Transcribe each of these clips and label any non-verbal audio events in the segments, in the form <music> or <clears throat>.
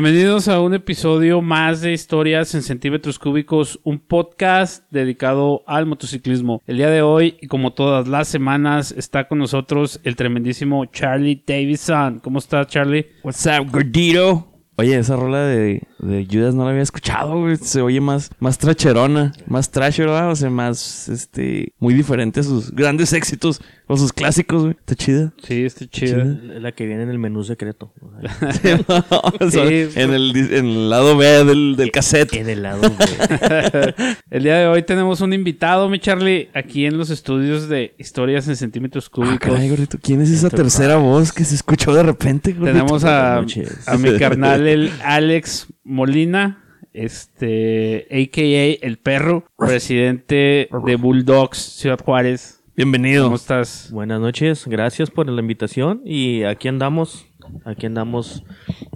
Bienvenidos a un episodio más de Historias en Centímetros Cúbicos, un podcast dedicado al motociclismo. El día de hoy, y como todas las semanas, está con nosotros el tremendísimo Charlie Davison. ¿Cómo estás, Charlie? What's up, gordito? Oye, esa rola de, de Judas no la había escuchado, güey. Se oye más, más tracherona, más trasher, ¿verdad? O sea, más, este, muy diferente a sus grandes éxitos o sus clásicos, güey. Está chida. Sí, está chida. La que viene en el menú secreto. O sea, <laughs> Sí, en, el, en el lado B del, del cassette. En el lado, güey. <laughs> El día de hoy tenemos un invitado, mi Charlie, aquí en los estudios de Historias en Centímetros Ah, Cúbicos. caray, gordito. ¿Quién es esa tercera voz que se escuchó de repente, gordito? Tenemos a, a mi carnal, el Alex Molina, este, a.k.a. El Perro, presidente de Bulldogs Ciudad Juárez. Bienvenido. ¿Cómo estás? Buenas noches, gracias por la invitación. Y aquí andamos, aquí andamos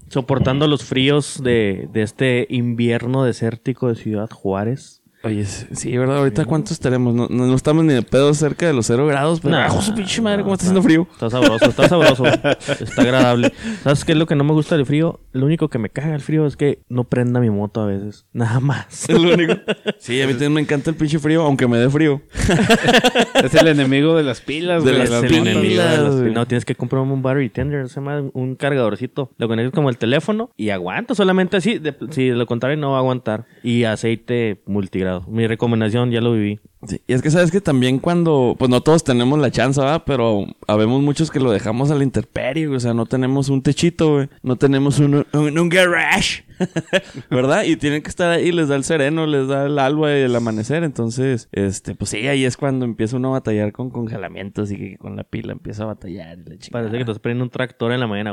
soportando los fríos de, de este invierno desértico de Ciudad Juárez. Oye, sí, ¿verdad? Ahorita cuántos tenemos? No, no, no estamos ni de pedo cerca de los cero grados, pero... Nah. ¡Ah, su pinche madre! ¿Cómo está haciendo frío? Está sabroso, está sabroso, <laughs> está agradable. ¿Sabes qué es lo que no me gusta del frío? Lo único que me caga el frío es que no prenda mi moto a veces. Nada más. Es lo único. <laughs> Sí, a mí también me encanta el pinche frío, aunque me dé frío. <laughs> Es el enemigo de las pilas, De güey. las el pilas, motos. enemigo de las- güey. No, tienes que comprar un battery tender, se llama un cargadorcito. Lo conectas como el teléfono y aguanta solamente así. De- si de lo contrario no va a aguantar. Y aceite multigrado. Mi recomendación, ya lo viví. Sí, y es que sabes que también cuando, pues no todos tenemos la chance, ¿verdad? Pero habemos muchos que lo dejamos a la intemperie, o sea, no tenemos un techito, güey. No tenemos un, un, un garage, <laughs> ¿verdad? Y tienen que estar ahí, les da el sereno, les da el alba y el amanecer. Entonces, este, pues sí, ahí es cuando empieza uno a batallar con congelamientos y que con la pila empieza a batallar. Parece que estás poniendo un tractor en la mañana.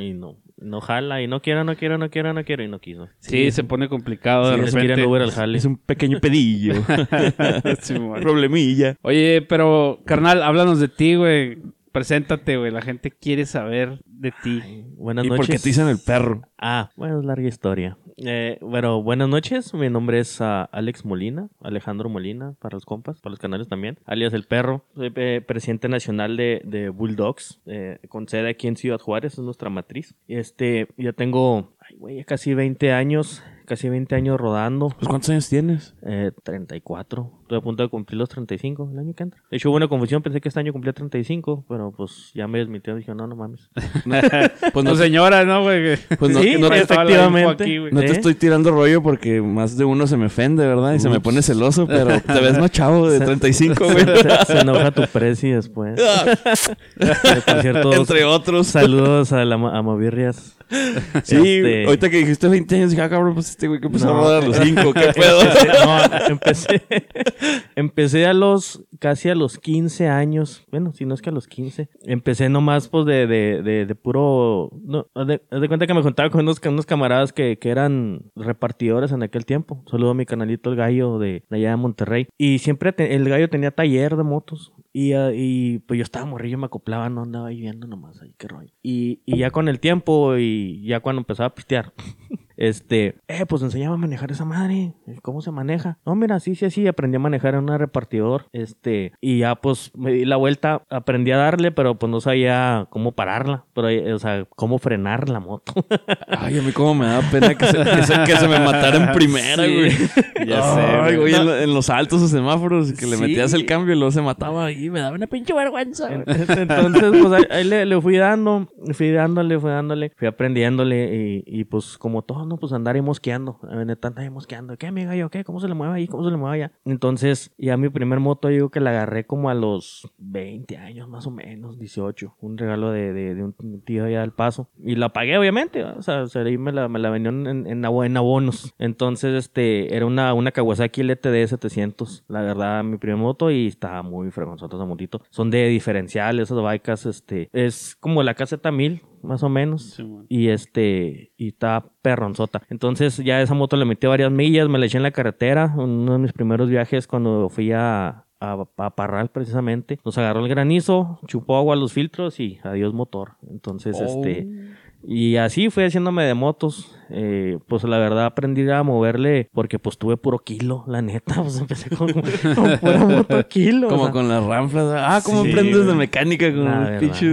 Y no, no jala. Y no quiero, no quiero, no quiero, no quiero. Y no quiso. Sí, se pone complicado de repente. en Uber al jale. Es un pequeño pedillo. <laughs> <laughs> Problemilla. Oye, pero, carnal, háblanos de ti, güey. Preséntate, güey. La gente quiere saber de ti. Buenas ¿Y noches. por qué te dicen el perro? Ah, bueno, es larga historia. Eh, bueno, buenas noches. Mi nombre es ah, Alex Molina, Alejandro Molina, para los compas, para los canales también, alias El Perro. Soy eh, presidente nacional de, de Bulldogs, eh, con sede aquí en Ciudad Juárez, es nuestra matriz. Este, ya tengo, ay, güey, ya casi 20 años, casi 20 años rodando. Pues, ¿cuántos años tienes? Eh, 34. Estoy a punto de cumplir los 35 el año que entra. De hecho, hubo una confusión. Pensé que este año cumplía 35, pero pues ya me desmintió. Dije, no, no mames. <laughs> Pues No, señora, ¿no, güey? Pues no- <laughs> Sí, no te- efectivamente. aquí, güey. No te ¿Eh? estoy tirando rollo porque más de uno se me ofende, ¿verdad? Y se me pone celoso, pero te ves más chavo de <laughs> 35, güey. se, se enoja tu presi después. Eh, Por cierto, Entre otros. saludos a, la, a Mavirrias. <laughs> Sí, Este, ahorita que dijiste 20 años, dije, ah, cabrón, pues este güey que empezó No. a rodar a los <laughs> 5, ¿qué pedo? Empecé, no, <laughs> empecé, Empecé a los, casi a los 15 años, bueno, si no es que a los 15, empecé nomás pues de, de, de, de puro, no, haz de, de cuenta que me juntaba con unos, unos camaradas que, que eran repartidores en aquel tiempo. Saludo a mi canalito El Gallo de, de allá de Monterrey. Y siempre te- el Gallo tenía taller de motos. Y, ah, y pues yo estaba morrillo, me acoplaba, no andaba ahí nomás ahí qué rollo. Y, y ya con el tiempo y ya cuando empezaba a pistear, este, eh, pues enseñaba a manejar esa madre. ¿Cómo se maneja? No, mira, sí, sí, sí, aprendí a manejar en una repartidor. Este, y ya pues me di la vuelta, aprendí a darle, pero pues no sabía cómo pararla. Pero, o sea, cómo frenar la moto. <laughs> Ay, a mí cómo me da pena que se, que se, que se me matara en primera, Sí. güey. <laughs> Ya sé, güey. en, lo- en los altos o semáforos, que le Sí. metías el cambio y luego se mataba y me daba una pinche vergüenza. <laughs> Entonces, pues ahí, ahí le, le fui dando, fui dándole, fui dándole, fui aprendiéndole y, y pues como todo, ¿no? Pues andar mosqueando, neta andar mosqueando. ¿Qué, amiga? Yo, ¿qué? ¿Cómo se le mueve ahí? ¿Cómo se le mueve allá? Entonces, ya mi primer moto, yo digo que la agarré como a los 20 años, más o menos, 18. Un regalo de, de, de un tío allá del paso. Y la pagué, obviamente, ¿va? o sea, o sea, ahí me la, me la en, en, en abonos. Entonces, este, era una, una Kawasaki LTD 700. La verdad, mi primer moto y estaba muy fregonzota esa motito. Son de diferencial, esas bikes, este, es como la caseta 1000, más o menos. Sí. Y este, y está perronzota. Entonces ya esa moto le metí varias millas, me la eché en la carretera. Uno de mis primeros viajes cuando fui a, a, a Parral precisamente. Nos agarró el granizo, chupó agua a los filtros y adiós motor. Entonces, Oh. este, y así fui haciéndome de motos. Eh, pues la verdad aprendí a moverle porque pues tuve puro kilo, la neta. <laughs> Pues empecé con, con pura moto kilo. o Como sea. con las ranflas. Ah, ¿cómo Sí, aprendes de mecánica con La los pinches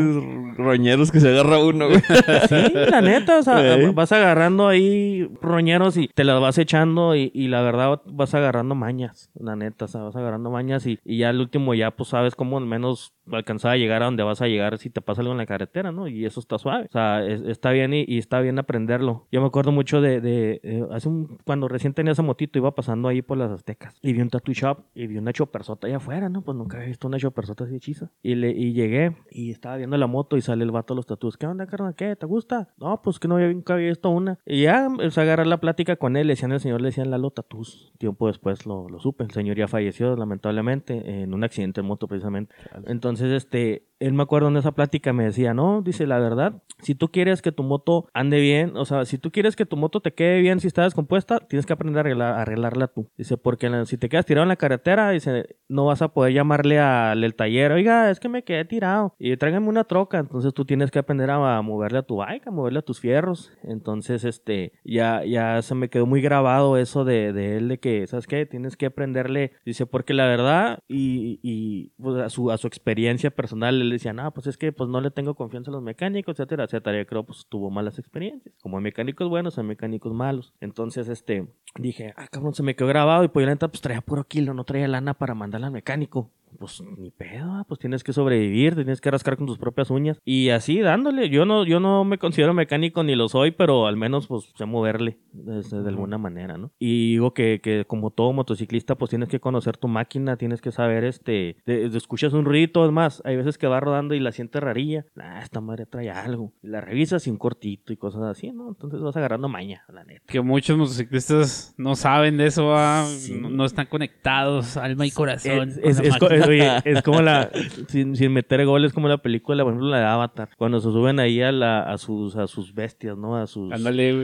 roñeros que se agarra uno, güey? <laughs> Sí, la neta, o sea, <laughs> vas agarrando ahí roñeros y te las vas echando y, y la verdad vas agarrando mañas, la neta, o sea, vas agarrando mañas y, y ya al último ya pues sabes cómo al menos alcanzar a llegar a donde vas a llegar si te pasa algo en la carretera, ¿no? Y eso está suave, o sea, es- está bien y, y está bien aprenderlo. Yo me acuerdo mucho de, de, eh, hace un, cuando recién tenía esa motito iba pasando ahí por las aztecas y vi un tattoo shop y vi una chopersota allá afuera, ¿no? Pues nunca había visto una chopersota así hechiza. Y, le, y llegué y estaba viendo la moto y sale el vato de los tatuos. ¿Qué onda, carnal? ¿Qué? ¿Te gusta? No, pues que no había, nunca había visto una. Y ya empecé a agarrar la plática con él. Le decían al señor, le decían Lalo Tatús. Tiempo después lo, lo supe. El señor ya falleció, lamentablemente, en un accidente de moto, precisamente. Entonces, este, él me acuerdo en esa plática me decía, no, dice, la verdad, si tú quieres que tu moto ande bien, o sea, si tú quieres que tu moto te quede bien si está descompuesta, tienes que aprender a, arreglar- arreglarla tú. Dice, porque la- si te quedas tirado en la carretera, dice, no vas a poder llamarle al el taller, oiga, es que me quedé tirado y tráigame una troca. Entonces tú tienes que aprender a, a moverle a tu bike, a moverle a tus fierros. Entonces, este, ya, ya se me quedó muy grabado eso de, de él, de que, ¿sabes qué? Tienes que aprenderle, dice, porque la verdad, y, y pues, a, su, a su experiencia personal, él decía, no, pues es que pues no le tengo confianza a los mecánicos, etcétera, etcétera. Yo creo, pues tuvo malas experiencias. Como hay mecánicos buenos, hay mecánicos malos. Entonces, este, dije, ah, cabrón, se me quedó grabado y pues yo la neta, pues traía puro kilo, no traía lana para mandarla al mecánico. Pues ni pedo, ah, pues tienes que sobrevivir, tienes que rascar con tus propias uñas. Y así dándole, yo no, yo no me considero mecánico ni lo soy, pero al menos pues sé moverle de, de alguna manera, ¿no? Y digo que, que como todo motociclista, pues tienes que conocer tu máquina, tienes que saber, este, escuchas un ruido, es más, hay veces que va rodando y la sientes rarilla, nah, esta madre trae algo. Y la revisas y un cortito y cosas así, ¿no? Entonces vas agarrando maña, la neta. Que muchos motociclistas no saben de eso. Sí. no, no están conectados, alma y corazón. Es, es- la es oye, es como la. <laughs> Sin, sin meter goles, como la película, por ejemplo, la de Avatar. Cuando se suben ahí a, la, a, sus, a sus bestias, ¿no? A sus.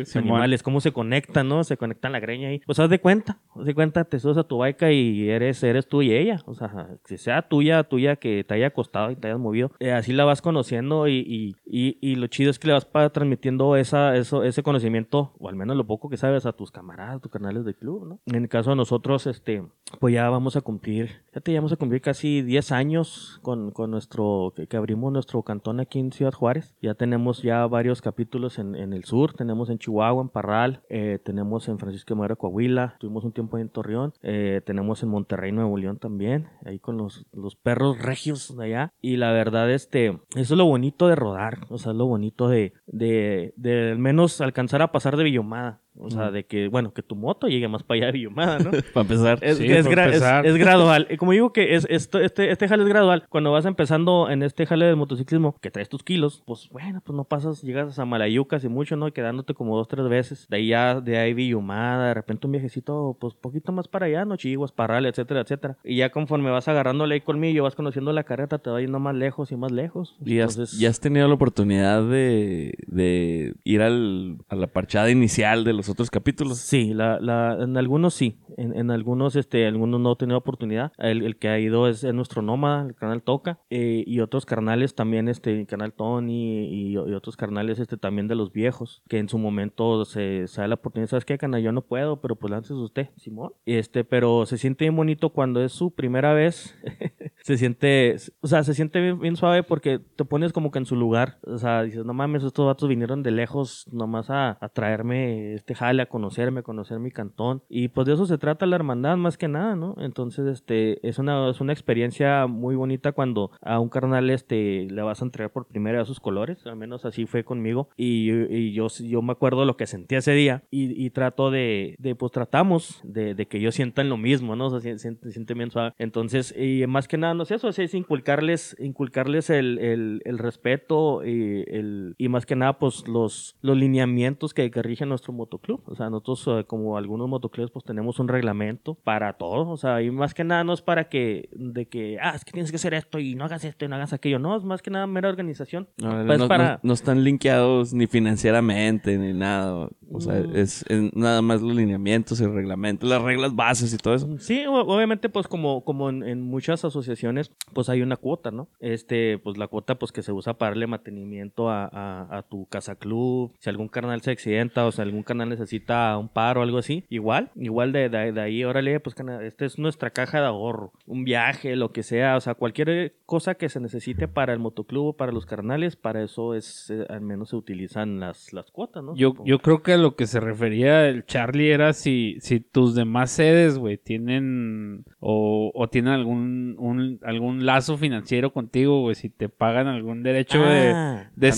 Simón. animales, cómo se conectan, ¿no? Se conectan la greña ahí. Pues haz de cuenta, haz de cuenta, te subes a tu bike y eres, eres tú y ella. O sea, que sea tuya, tuya, que te haya costado y te hayas movido. Eh, así la vas conociendo y, y, y, y lo chido es que le vas pa- transmitiendo esa, eso, ese conocimiento, o al menos lo poco que sabes, a tus camaradas, tus canales de club, ¿no? En el caso de nosotros, este, pues ya vamos a cumplir, ya te vamos a cumplir casi 10 años con, con nuestro, que, abrimos nuestro cantón aquí en Ciudad Juárez. Ya tenemos ya varios capítulos en, el sur, tenemos en Chihuahua, en Parral, eh, tenemos en Francisco de Madero, Coahuila, tuvimos un tiempo en Torreón, eh, tenemos en Monterrey, Nuevo León también, ahí con los, los perros regios de allá. Y la verdad, este, eso es lo bonito de rodar, o sea, es lo bonito de, de, de al menos alcanzar a pasar de Villomada. O sea, Mm. de que, bueno, que tu moto llegue más para allá de Villumada, ¿no? <laughs> Para empezar. Es, Sí, es gra- empezar. es gradual. <laughs> Como digo que es, esto- este, este jale es gradual. Cuando vas empezando en este jale de motociclismo, que traes tus kilos, pues bueno, pues no pasas, llegas a Malayucas y mucho, ¿no? Y quedándote como dos, tres veces. De ahí ya, de ahí Villumada, de repente un viajecito, pues poquito más para allá, ¿no? Chihuas, Parral, etcétera, etcétera. Y ya conforme vas agarrándole ahí colmillo, vas conociendo la carreta, te va yendo más lejos y más lejos. ¿Y has, Entonces, ya has tenido la oportunidad de, de ir al, a la parchada inicial de los otros capítulos? Sí, la, la, en algunos sí, en, en algunos, este, algunos no he tenido oportunidad. El, el que ha ido es, es nuestro Nómada, el canal Toca, eh, y otros carnales también, este, el canal Tony y, y otros carnales, este, también de los viejos, que en su momento se, da la oportunidad, ¿sabes qué, canal? Yo no puedo, pero pues lances usted, Simón. Este, pero se siente bien bonito cuando es su primera vez, <laughs> se siente, o sea, se siente bien, bien suave porque te pones como que en su lugar, o sea, dices, no mames, estos vatos vinieron de lejos nomás a, a traerme este jale, a conocerme, a conocer mi cantón, y pues de eso se trata la hermandad más que nada, ¿no? Entonces, este, es una, es una experiencia muy bonita cuando a un carnal, este, le vas a entregar por primera vez sus colores, al menos así fue conmigo, y, y yo, yo me acuerdo lo que sentí ese día, y, y trato de, de, pues tratamos de, de que ellos sientan lo mismo, ¿no? O sea, se siente, se siente bien suave. Entonces, y más que nada, no sé, eso es inculcarles, inculcarles el, el, el respeto y, el, y más que nada, pues los, los lineamientos que, que rigen nuestro motoclub. O sea, nosotros, eh, como algunos motoclubs, pues tenemos un reglamento para todo. O sea, y más que nada no es para que, de que, ah, es que tienes que hacer esto y no hagas esto y no hagas aquello. No, es más que nada mera organización. No, Pues no- para- no- no están linkeados ni financieramente ni nada. O sea, Mm. es, es nada más los lineamientos, el reglamento, las reglas bases y todo eso. Sí, obviamente, pues como, como en, en muchas asociaciones, pues hay una cuota, ¿no? Este, pues la cuota, pues que se usa para darle mantenimiento a, a, a tu casa club. Si algún canal se accidenta o si algún canal necesita un paro o algo así, igual, igual de, de, de ahí, órale, pues cana- esta es nuestra caja de ahorro, un viaje, lo que sea, o sea, cualquier cosa que se necesite para el motoclub o para los carnales, para eso es, eh, al menos se utilizan las, las cuotas, ¿no? Yo, Supongo. yo creo que a lo que se refería el Charlie era si, si tus demás sedes, güey, tienen o, o tienen algún un- algún lazo financiero contigo, güey, si te pagan algún derecho de, Ah. de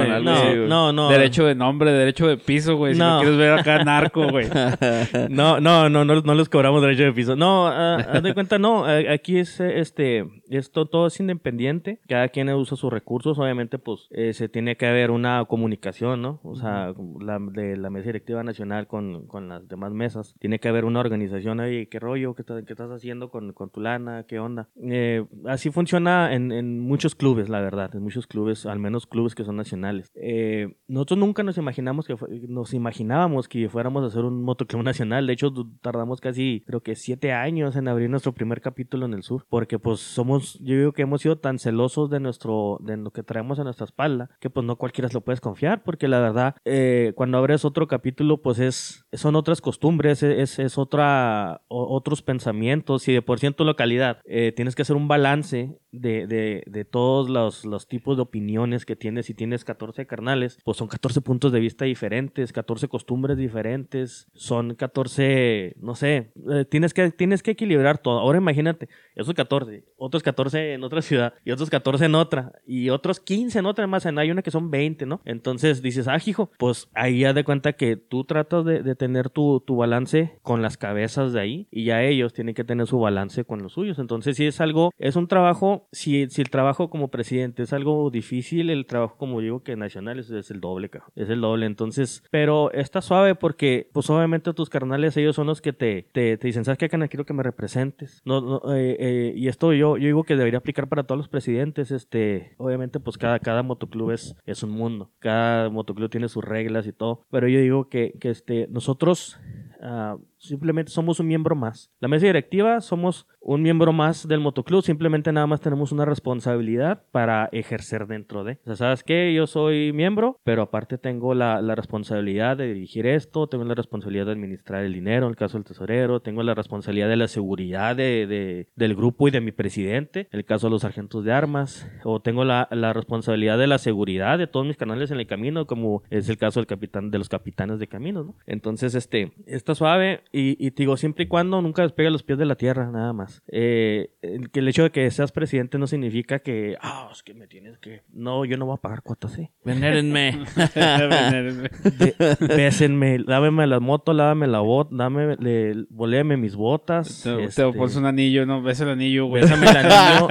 güey. algo No, no, no. Derecho de nombre, derecho de piso, güey. Si no No. quieres ver acá narco, güey. <laughs> No, no, no, no, no les cobramos derecho de piso. No, ah, haz de cuenta, no. Aquí es, este, esto todo es independiente. Cada quien usa sus recursos. Obviamente, pues, eh, se tiene que haber una comunicación, ¿no? O sea, la, de la mesa directiva nacional con, con las demás mesas. Tiene que haber una organización ahí. ¿Qué rollo? ¿Qué, qué estás haciendo con, con tu lana? ¿Qué onda? Eh, así funciona en, en muchos clubes, la verdad. En muchos clubes, al menos clubes que son nacionales. Eh, nosotros nunca nos imaginamos que nos imaginábamos que fuéramos a hacer un motoclub nacional. De hecho, tardamos casi, creo que siete años en abrir nuestro primer capítulo en el sur. Porque pues somos, yo digo que hemos sido tan celosos de nuestro, de lo que traemos a nuestra espalda, que pues no cualquiera lo puedes confiar. Porque la verdad, eh, cuando abres otro capítulo, pues es, son otras costumbres, es, es otra, otros pensamientos. Y de por ciento localidad, eh, tienes que hacer un balance de, de, de todos los, los tipos de opiniones que tienes. Si tienes 14 carnales, pues son 14 puntos de vista diferentes, 14 costumbres diferentes, son 14, no sé, eh, tienes, que, tienes que equilibrar todo. Ahora imagínate, esos 14, otros 14 en otra ciudad y otros 14 en otra y otros 15 en otra más, en hay una que son 20, ¿no? Entonces dices, ah, hijo, pues ahí ya de cuenta que tú tratas de, tener tu, tu balance con las cabezas de ahí y ya ellos tienen que tener su balance con los suyos. Entonces, si es algo, es un trabajo, si, si el trabajo como presidente es algo difícil, el trabajo como digo que nacional es, es el doble, cabrón, es el doble. Entonces, pero está suave porque, pues obviamente tus carnales, ellos son los que te, te, te dicen, ¿sabes qué, Cana? Quiero que me representes. No, no, eh, eh, y esto yo, yo que debería aplicar para todos los presidentes. Este, obviamente, pues cada, cada motoclub es, es un mundo. Cada motoclub tiene sus reglas y todo. Pero yo digo que, que este, nosotros ah, simplemente somos un miembro más. La mesa directiva somos un miembro más del motoclub, simplemente nada más tenemos una responsabilidad para ejercer dentro de. O sea, ¿sabes qué? Yo soy miembro, pero aparte tengo la, la responsabilidad de dirigir esto, tengo la responsabilidad de administrar el dinero, en el caso del tesorero, tengo la responsabilidad de la seguridad de, de- del grupo y de mi presidente, en el caso de los sargentos de armas, o tengo la, la responsabilidad de la seguridad de todos mis canales en el camino, como es el caso del capitán de los capitanes de caminos, ¿no? Entonces, este, está suave, y, y te digo, siempre y cuando nunca despegue los pies de la tierra, nada más. Eh, el, que el hecho de que seas presidente no significa que, ah, es que me tienes que... No, yo no voy a pagar cuotas, sí. Venérenme. <laughs> De- bésenme, láveme la moto, lávame la bota, dame, le, voléame mis botas. Te, este, te pones un anillo, ¿no? Ves el anillo, güey. bésame el anillo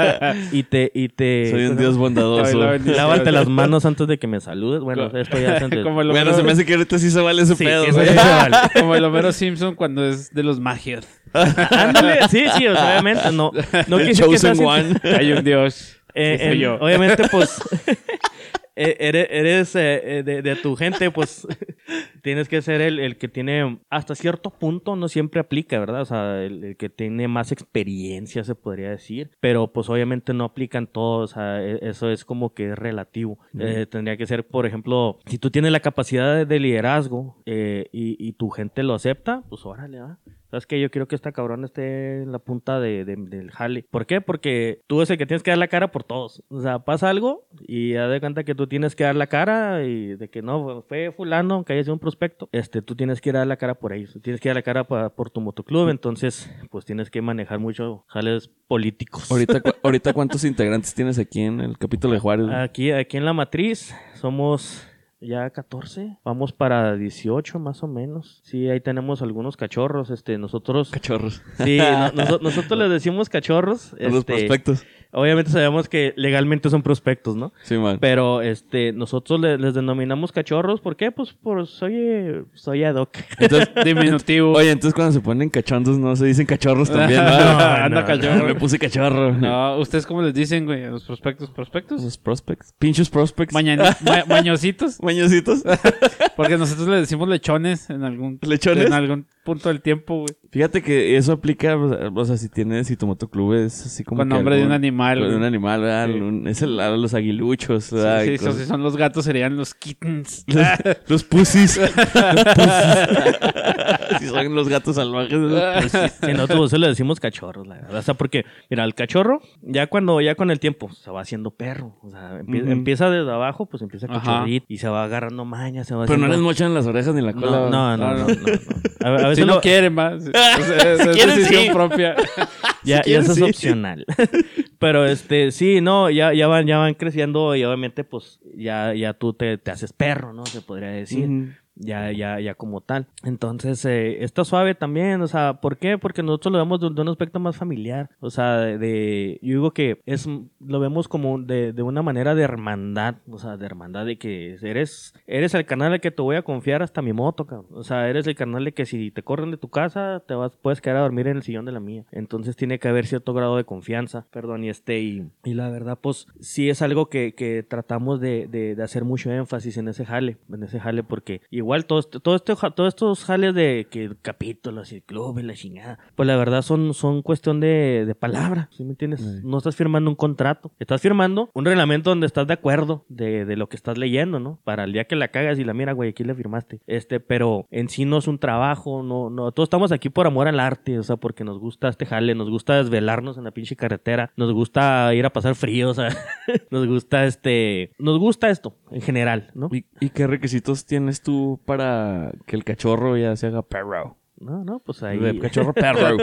<laughs> y te... Y te Soy un dios bondadoso. Lávate las manos antes de que me saludes. Bueno, esto ya es antes. <laughs> Bueno, se me hace que ahorita sí se vale ese Sí, pedo, eso güey. sí se vale. Como el Homero Simpson cuando es de los magios. <laughs> Ándale, sí, sí, o sea, obviamente no. No <laughs> El quise que chosen seas- one. <laughs> Hay un dios. Eh, soy en- yo. Obviamente, pues, eh, eres, eres, eh, eh, de, de tu gente, pues, tienes que ser el, el que tiene, hasta cierto punto, no siempre aplica, ¿verdad? O sea, el, el que tiene más experiencia, se podría decir, pero pues obviamente no aplican todos, o sea, e- eso es como que es relativo. Eh, tendría que ser, por ejemplo, si tú tienes la capacidad de, de liderazgo eh, y, y tu gente lo acepta, pues órale, ¿va? ¿Sabes qué? Yo quiero que esta cabrón esté en la punta de, de- del jale. ¿Por qué? Porque tú es el que tienes que dar la cara por todos. O sea, pasa algo y ya de cuenta que tú tienes que dar la cara y de que no, fue fulano, que haya sido un prospecto. Este, tú tienes que dar la cara por ellos. Tienes que dar la cara pa- por tu motoclub. Entonces, pues tienes que manejar mucho jales políticos. Ahorita, cu- <laughs> ahorita, ¿cuántos integrantes tienes aquí en el capítulo de Juárez? Aquí, aquí en la matriz somos ya 14, vamos para 18 más o menos. Sí, ahí tenemos algunos cachorros, este, nosotros... Cachorros. Sí, no- <laughs> noso- nosotros les decimos cachorros. Los este, prospectos. Obviamente sabemos que legalmente son prospectos, ¿no? Sí, man. Pero este, nosotros le- les denominamos cachorros. ¿Por qué? Pues por soy, soy ad hoc. Entonces, <laughs> Diminutivo. oye, entonces cuando se ponen cachondos no se dicen cachorros también, <laughs> No, ¿verdad? anda cachorro. Me puse cachorro. No, ¿ustedes cómo les dicen, güey? Los prospectos, prospectos. Los prospects. Pinches prospects. <laughs> Ma- mañositos. Mañositos. Porque nosotros le decimos lechones en algún, ¿Lechones? en algún punto del tiempo, güey. Fíjate que eso aplica, o sea, si tienes, si tu motoclub es así como Con que nombre de un algún- animal. Güey. un animal, ¿verdad? Sí. Un- es el, a los aguiluchos, Sí, ¿verdad? sí, Y so- cosas- si son los gatos serían los kittens. <laughs> Los, los pussies. <laughs> Los pussies. <laughs> si son los gatos salvajes. los pussies. Sí, nosotros le decimos cachorros, la verdad. O sea, porque, mira, el cachorro, ya cuando, ya con el tiempo, se va haciendo perro. O sea, empie- Ujú. empieza desde abajo, pues empieza Ajá. cachorrito y se va agarrando mañas, se va Pero no les haciendo- mochan las orejas ni la cola. No, no, no, no, no, no. A, a veces Si no lo- quieren más. Es, es- es quieren, decisión sí. propia. ya, ya quieren, eso es sí. opcional. Pero este, sí, no, ya, ya van, ya van creciendo y obviamente, pues, ya, ya tú te, te haces perro, ¿no? Se podría decir. Ya, ya, ya como tal. Entonces, eh, está suave también, o sea, ¿por qué? Porque nosotros lo vemos de, un aspecto más familiar, o sea, de, yo digo que es, lo vemos como de, de una manera de hermandad, o sea, de hermandad de que eres, eres el canal al que te voy a confiar hasta mi moto, cabrón. o sea, eres el canal de que si te corren de tu casa, te vas, puedes quedar a dormir en el sillón de la mía. Entonces tiene que haber cierto grado de confianza, perdón, y este, y, la verdad, pues, sí es algo que, que tratamos de hacer mucho énfasis en ese jale, en ese jale, porque igual todo este- todo este, todos estos jales de que capítulos y clubes, la chingada, pues la verdad son, son cuestión de, de palabra, ¿sí me entiendes? Sí. No estás firmando un contrato, estás firmando un reglamento donde estás de acuerdo de, de lo que estás leyendo, ¿no? Para el día que la cagas y la mira, güey, aquí le firmaste. Este, pero en sí no es un trabajo, no, no, todos estamos aquí por amor al arte, o sea, porque nos gusta este jale, nos gusta desvelarnos en la pinche carretera, nos gusta ir a pasar frío, o sea, <laughs> nos gusta este, nos gusta esto en general, ¿no? ¿Y, y qué requisitos tienes tú para que el cachorro ya se haga perro? No, no, pues ahí. De cachorro <laughs> perro.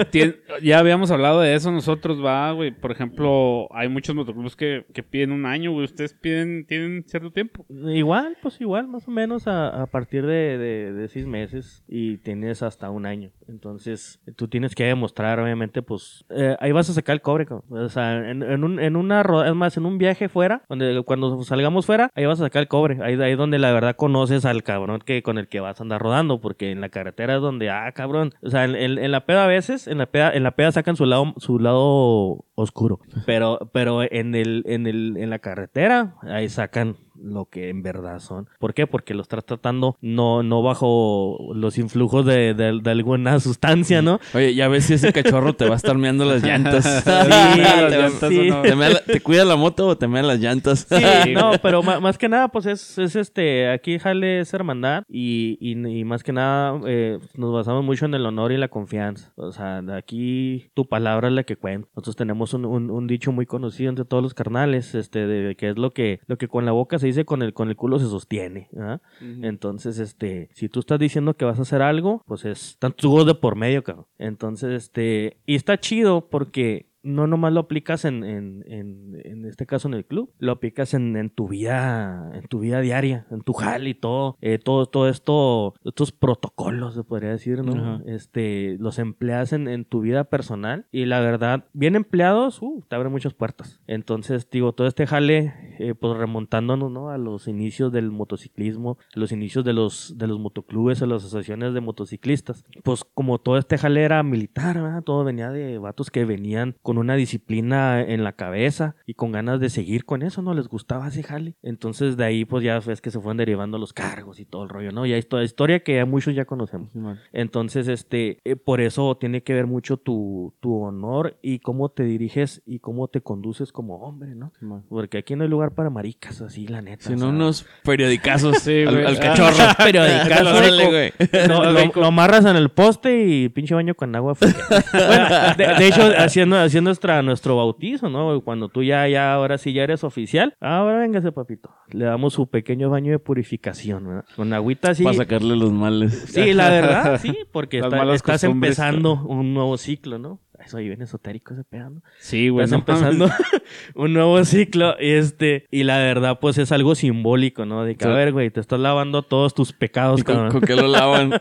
Ya habíamos hablado de eso nosotros, va, güey. Por ejemplo, hay muchos motoclubs que, que piden un año, güey. Ustedes piden, tienen cierto tiempo. Igual, pues igual, más o menos a, a partir de, de- de seis meses y tienes hasta un año. Entonces, tú tienes que demostrar, obviamente, pues, eh, ahí vas a sacar el cobre, cabrón. O sea, en, en un, en una, ro- es más, en un viaje fuera, donde cuando salgamos fuera, ahí vas a sacar el cobre. Ahí, ahí donde la verdad conoces al cabrón que, con el que vas a andar rodando, porque en la carretera es donde, ah, cabrón. O sea, en, en- en la peda a veces, en la peda, en la peda sacan su lado, su lado oscuro. Pero, pero en el, en el, en la carretera, ahí sacan lo que en verdad son. ¿Por qué? Porque lo estás tratando no, no bajo los influjos de, de- de alguna <laughs> sustancia, ¿no? Oye, ya ves si ese cachorro te va a estar meando las <laughs> llantas. Sí, <laughs> Las te, llantas sí. o no. te mea la- ¿te cuida la moto o te mea las llantas? Sí, no, pero más que nada, pues es, es este, aquí jale es hermandad y, y, y más que nada eh, nos basamos mucho en el honor y la confianza. O sea, de aquí tu palabra es la que cuenta. Nosotros tenemos un, un- un dicho muy conocido entre todos los carnales, este, de que es lo que, lo que con la boca se dice con el, con el culo se sostiene. ¿verdad? Entonces, este, si tú estás diciendo que vas a hacer algo, pues es tanto de por medio, cabrón. Entonces, este, y está chido porque no nomás lo aplicas en, en, en, en este caso en el club, lo aplicas en, en tu vida, en tu vida diaria, en tu jal y todo, eh, todo, todo esto, estos protocolos se podría decir, ¿no? Este, los empleas en, en tu vida personal y la verdad, bien empleados, uh, te abren muchas puertas. Entonces, digo, todo este jale, eh, pues remontándonos, ¿no? A los inicios del motociclismo, a los inicios de los, de los motoclubes, a las asociaciones de motociclistas, pues como todo este jale era militar, ¿verdad? Todo venía de vatos que venían con una disciplina en la cabeza y con ganas de seguir con eso, ¿no? Les gustaba ese jale. Entonces de ahí pues ya ves que se fueron derivando los cargos y todo el rollo, ¿no? Ya es toda historia que a muchos ya conocemos. Entonces, este, eh, por eso tiene que ver mucho tu, tu honor y cómo te diriges y cómo te conduces como hombre, ¿no? Porque aquí no hay lugar para maricas, así, la neta. Si o no, sea, unos periodicazos Sí, al, Ah. cachorro. <laughs> periodicazo, Órale, rico. güey. No, lo, lo amarras en el poste y pinche baño con agua fría. <laughs> Bueno, de, de hecho, haciendo, haciendo nuestra, nuestro bautizo, ¿no? Cuando tú ya, ya, ahora sí ya eres oficial. Ahora véngase, papito. Le damos su pequeño baño de purificación, ¿verdad? Con agüita así. Para sacarle los males. Sí, la verdad, <laughs> sí, porque está- estás empezando un nuevo ciclo, ¿no? Eso ahí viene esotérico ese pedo, ¿no? Sí, güey. Estás no mames. empezando <laughs> un nuevo ciclo y este y la verdad pues es algo simbólico, ¿no? De que a ver, güey, te estás lavando todos tus pecados, ¿Y con, con qué lo lavan? <laughs> <laughs> no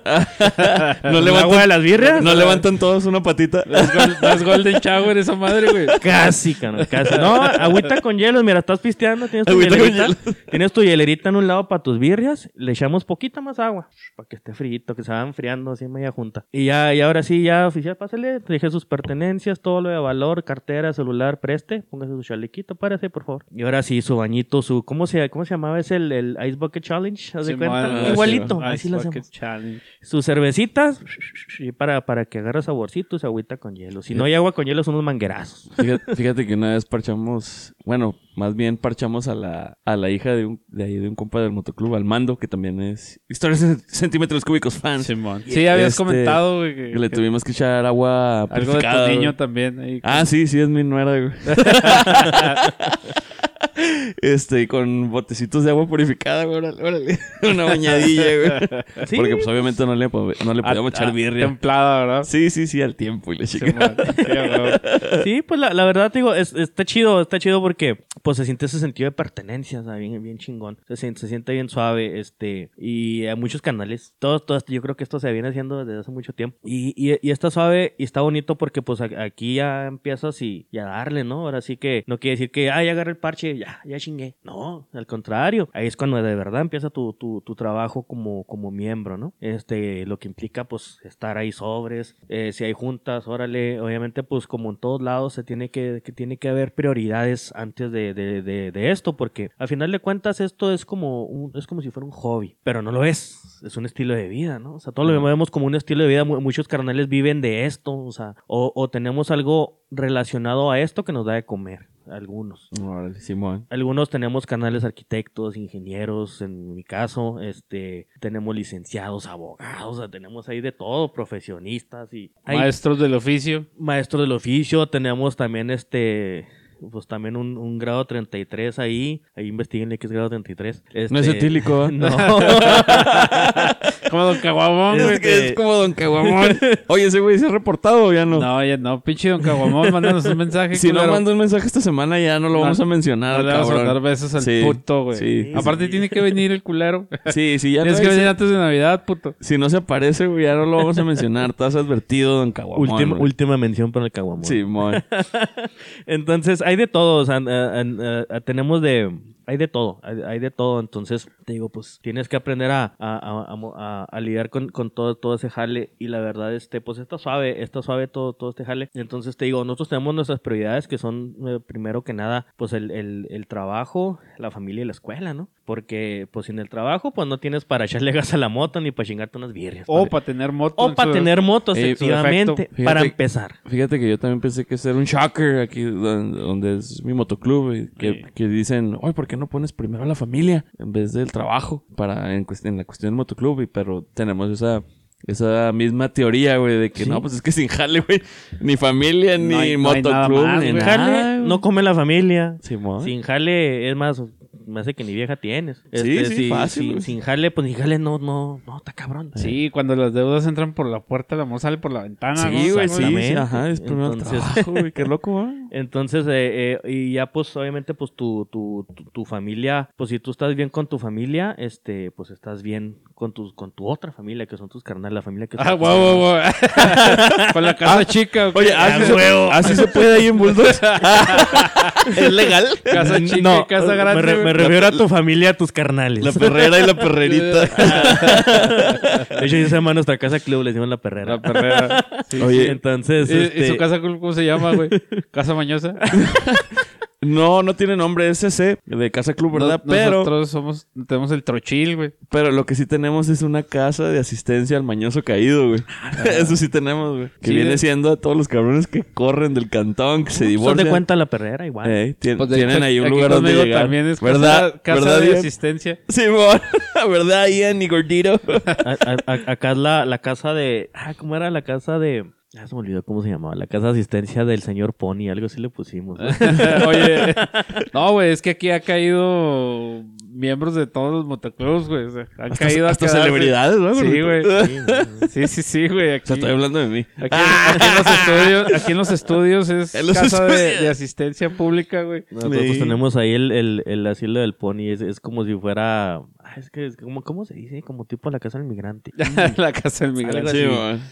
¿Con el levantan, agua de las birrias? no levantan todos una patita. Es Golden Shower esa madre, güey. Casi, cabrón, casi. No, agüita con hielo, mira, estás pisteando, tienes tu Agüita hielerita, tienes tu hielerita en un lado para tus birrias, le echamos poquita más agua, para que esté frito, que se vayan enfriando así media junta. Y ya, y ahora sí, ya oficial, pásale, te dejé sus pertenencias, todo lo de valor, cartera, celular, preste, póngase su chalequito, párese, por favor. Y ahora sí, su bañito, su, ¿cómo se, cómo se llamaba? Es el, el Ice Bucket Challenge, ¿haz de cuenta? Igualito, sí, así Ice lo Bucket hacemos. Challenge. Sus cervecitas, y para, para que agarre saborcito, su agüita con hielo. Si no hay agua con hielo, son unos manguerazos. Fíjate, fíjate que una vez parchamos, bueno, más bien parchamos a la, a la hija de un, de ahí de un compa del motoclub, al mando, que también es historias de <laughs> centímetros cúbicos fan. Simón. Sí, habías Este, comentado, güey. que- Que le que tuvimos que echar agua Algo de tu niño güey. también. ahí. Ah, sí, sí, es mi nuera, güey. <laughs> <laughs> este, con botecitos de agua purificada, güey. Órale, órale. <laughs> Una bañadilla, güey. Sí. Porque pues obviamente no le, no le podíamos echar birria. Templada, ¿verdad? Sí, sí, sí, al tiempo y le chica. Sí, pues la, la verdad, te digo, es- está chido, está chido porque pues se siente ese sentido de pertenencia, o sea, bien, bien chingón. Se siente, se siente bien suave, este, y hay muchos canales. Todo, todo esto, yo creo que esto se viene haciendo desde hace mucho tiempo. Y, y, y está suave y está bonito porque pues aquí ya empiezas y, y a darle, ¿no? Ahora sí que no quiere decir que, ay, ya agarré el parche, ya, ya chingué. No, al contrario. Ahí es cuando de verdad empieza tu, tu, tu trabajo como, como miembro, ¿no? Este, lo que implica pues estar ahí sobres, eh, si hay juntas, órale, obviamente pues como en todos lados se tiene que, que tiene que haber prioridades antes de, de, de, de esto, porque al final de cuentas esto es como un, es como si fuera un hobby, pero no lo es, es un estilo de vida, ¿no? O sea, todo lo vemos como un estilo de vida, mu- muchos carnales viven de esto, o sea, o, o tenemos algo relacionado a esto que nos da de comer, algunos. Simón. Algunos tenemos canales arquitectos, ingenieros, en mi caso, este, tenemos licenciados, abogados, o sea, tenemos ahí de todo, profesionistas y hay Maestros del oficio. maestros del oficio, tenemos también este, pues también un, un grado 33 ahí, ahí investiguenle qué es grado 33. No es Este, etílico, ¿eh? <laughs> No. <laughs> Como Don Caguamón, Es güey. que es como Don Caguamón. <laughs> Oye, ese güey se ha reportado o ya no. No, ya no, pinche Don Caguamón, mándanos un mensaje. si no manda un mensaje esta semana ya no lo No, vamos a mencionar. No le vamos a dar besos al Sí, puto, güey. sí. Aparte tiene que venir el culero. Sí, sí, ya no Tienes que venir antes de Navidad, puto. Si no se aparece, güey, ya no lo vamos a mencionar. Estás advertido, Don Caguamón. última, última mención para el caguamón. Simón. <laughs> Entonces, hay de todo, o sea, eh, eh, eh, tenemos de... Hay de todo, hay, hay de todo, entonces te digo, pues tienes que aprender a, a, a- lidiar con, con todo, todo ese jale y la verdad, este, pues está suave, está suave todo, todo este jale. Entonces te digo, nosotros tenemos nuestras prioridades que son, eh, primero que nada, pues el, el, el trabajo, la familia y la escuela, ¿no? Porque pues sin el trabajo, pues no tienes para echarle <laughs> gas a la moto ni para chingarte unas birrias. O para tener moto. O para tener motos, Eh, efectivamente, fíjate- para empezar. Fíjate que yo también pensé que ser un shocker aquí donde, es mi motoclub. y Que, Sí. que dicen, oye, ¿por qué no pones primero a la familia en vez del trabajo? Para en, en la cuestión del motoclub. Y, pero tenemos esa... Esa misma teoría, güey, de que Sí. no, pues es que sin jale, güey, ni familia, No ni hay- no motoclub, más, ni nada. Jale, no come la familia. Simón. Sin jale, es más, me hace que ni vieja tienes. Sí, Este, sí, si- fácil, si- güey. sin jale, pues sin jale no, no, no, está cabrón. Sí, cuando las deudas entran por la puerta, el amor sale por la ventana. Sí, ¿no? güey, sí, sí, ajá, es primero Entonces- trabajo, güey, qué loco, ¿eh? Entonces, eh, eh, y ya pues obviamente pues tu, tu, tu, tu familia, pues si tú estás bien con tu familia, este, pues estás bien con tu, con tu otra familia, que son tus carnales, la familia que Ah, guau, guau, guau. <laughs> Con la casa chica. ¿o qué? Oye, así, se, así se puede ahí en Bulldogs. <laughs> ¿Es legal? Casa chica y No, casa me, grande. re- me refiero a tu familia, a tus carnales. La perrera y la perrerita. <laughs> De hecho, se llama nuestra casa club, le decimos la perrera. La perrera. Sí, Oye, sí. Entonces, ¿Y, y este, su casa cómo se llama, güey? ¿Casa mañosa? <laughs> No, no tiene nombre, es ese de Casa Club, ¿verdad? No- pero, Nosotros somos, tenemos el trochil, güey. pero lo que sí tenemos es una casa de asistencia al mañoso caído, güey. <laughs> Eso sí tenemos, güey. Que Sí, viene siendo a todos los cabrones que corren del cantón, que se son divorcian. de cuenta la perrera igual. Eh, tien- Pues, tienen hecho, ahí un lugar donde llegar. también es ¿Verdad? casa, casa ¿Verdad, de Ian? asistencia. <laughs> Simón, ¿verdad, Ian y Gordito? A- a- a- acá es la, la casa de. Ah, ¿cómo era la casa de.? Ya se me olvidó cómo se llamaba. La casa de asistencia del señor Pony. Algo así le pusimos. ¿no? <laughs> Oye, <laughs> no, güey, es que aquí ha caído miembros de todos los motoclubs, güey. O sea, han Hasta, caído hasta quedarse- celebridades, ¿no? Sí, güey. Sí. Sí, sí, güey. O Aquí, sea, estoy hablando de mí. aquí, <laughs> aquí en los estudios, aquí en los estudios es los casa de, estudios. de asistencia pública, güey. Nosotros Sí. tenemos ahí el, el, el asilo del Pony. Es, es como si fuera. ah, Es que, es como, ¿cómo se dice? Como tipo la casa del migrante. <laughs> la casa del migrante. Sí,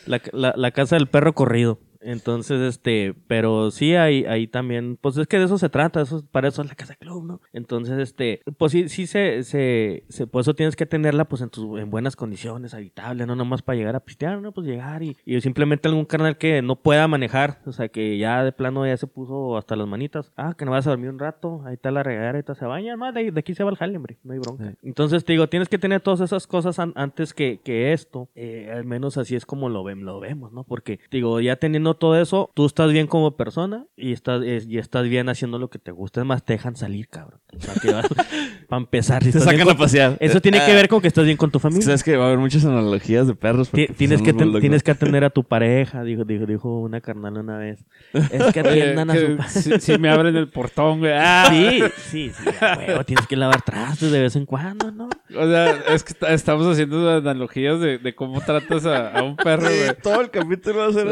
la, la casa del perro corrido. Entonces, este, pero sí, ahí, ahí también, pues es que de eso se trata, eso, para eso es la casa club, ¿no? Entonces, este, pues sí, sí se, se, se por eso tienes que tenerla, pues en tus, en buenas condiciones, habitable, no nomás para llegar a pistear, ¿no? Pues llegar y, y simplemente algún carnal que no pueda manejar, o sea, que ya de plano ya se puso hasta las manitas, ah, que no vas a dormir un rato, ahí está la regadera, ahí está, se baña, más de, de aquí se va el jale, hombre, no hay bronca. Entonces, te digo, tienes que tener todas esas cosas an- antes que, que esto, eh, al menos así es como lo, ven, lo vemos, ¿no? Porque, digo, ya teniendo todo eso, tú estás bien como persona y estás, es- y estás bien haciendo lo que te gusta. Es más, te dejan salir, cabrón. O sea, que vas- <laughs> para empezar, si Te sacan a con- pasear. Eso tiene que Ah, ver con que estás bien con tu familia. Sabes que va a haber muchas analogías de perros. Tienes que, ten- tienes que atender a tu <laughs> pareja, dijo, dijo, dijo una carnal una vez. Es que <laughs> Oye, atiendan a su pareja. si, si me abren el portón, güey. Ah, Sí, sí, sí, huevo, tienes que lavar trastes de vez en cuando, ¿no? O sea, es que estamos haciendo analogías de, de cómo tratas a, a un perro, Sí, güey. todo el capítulo va a ser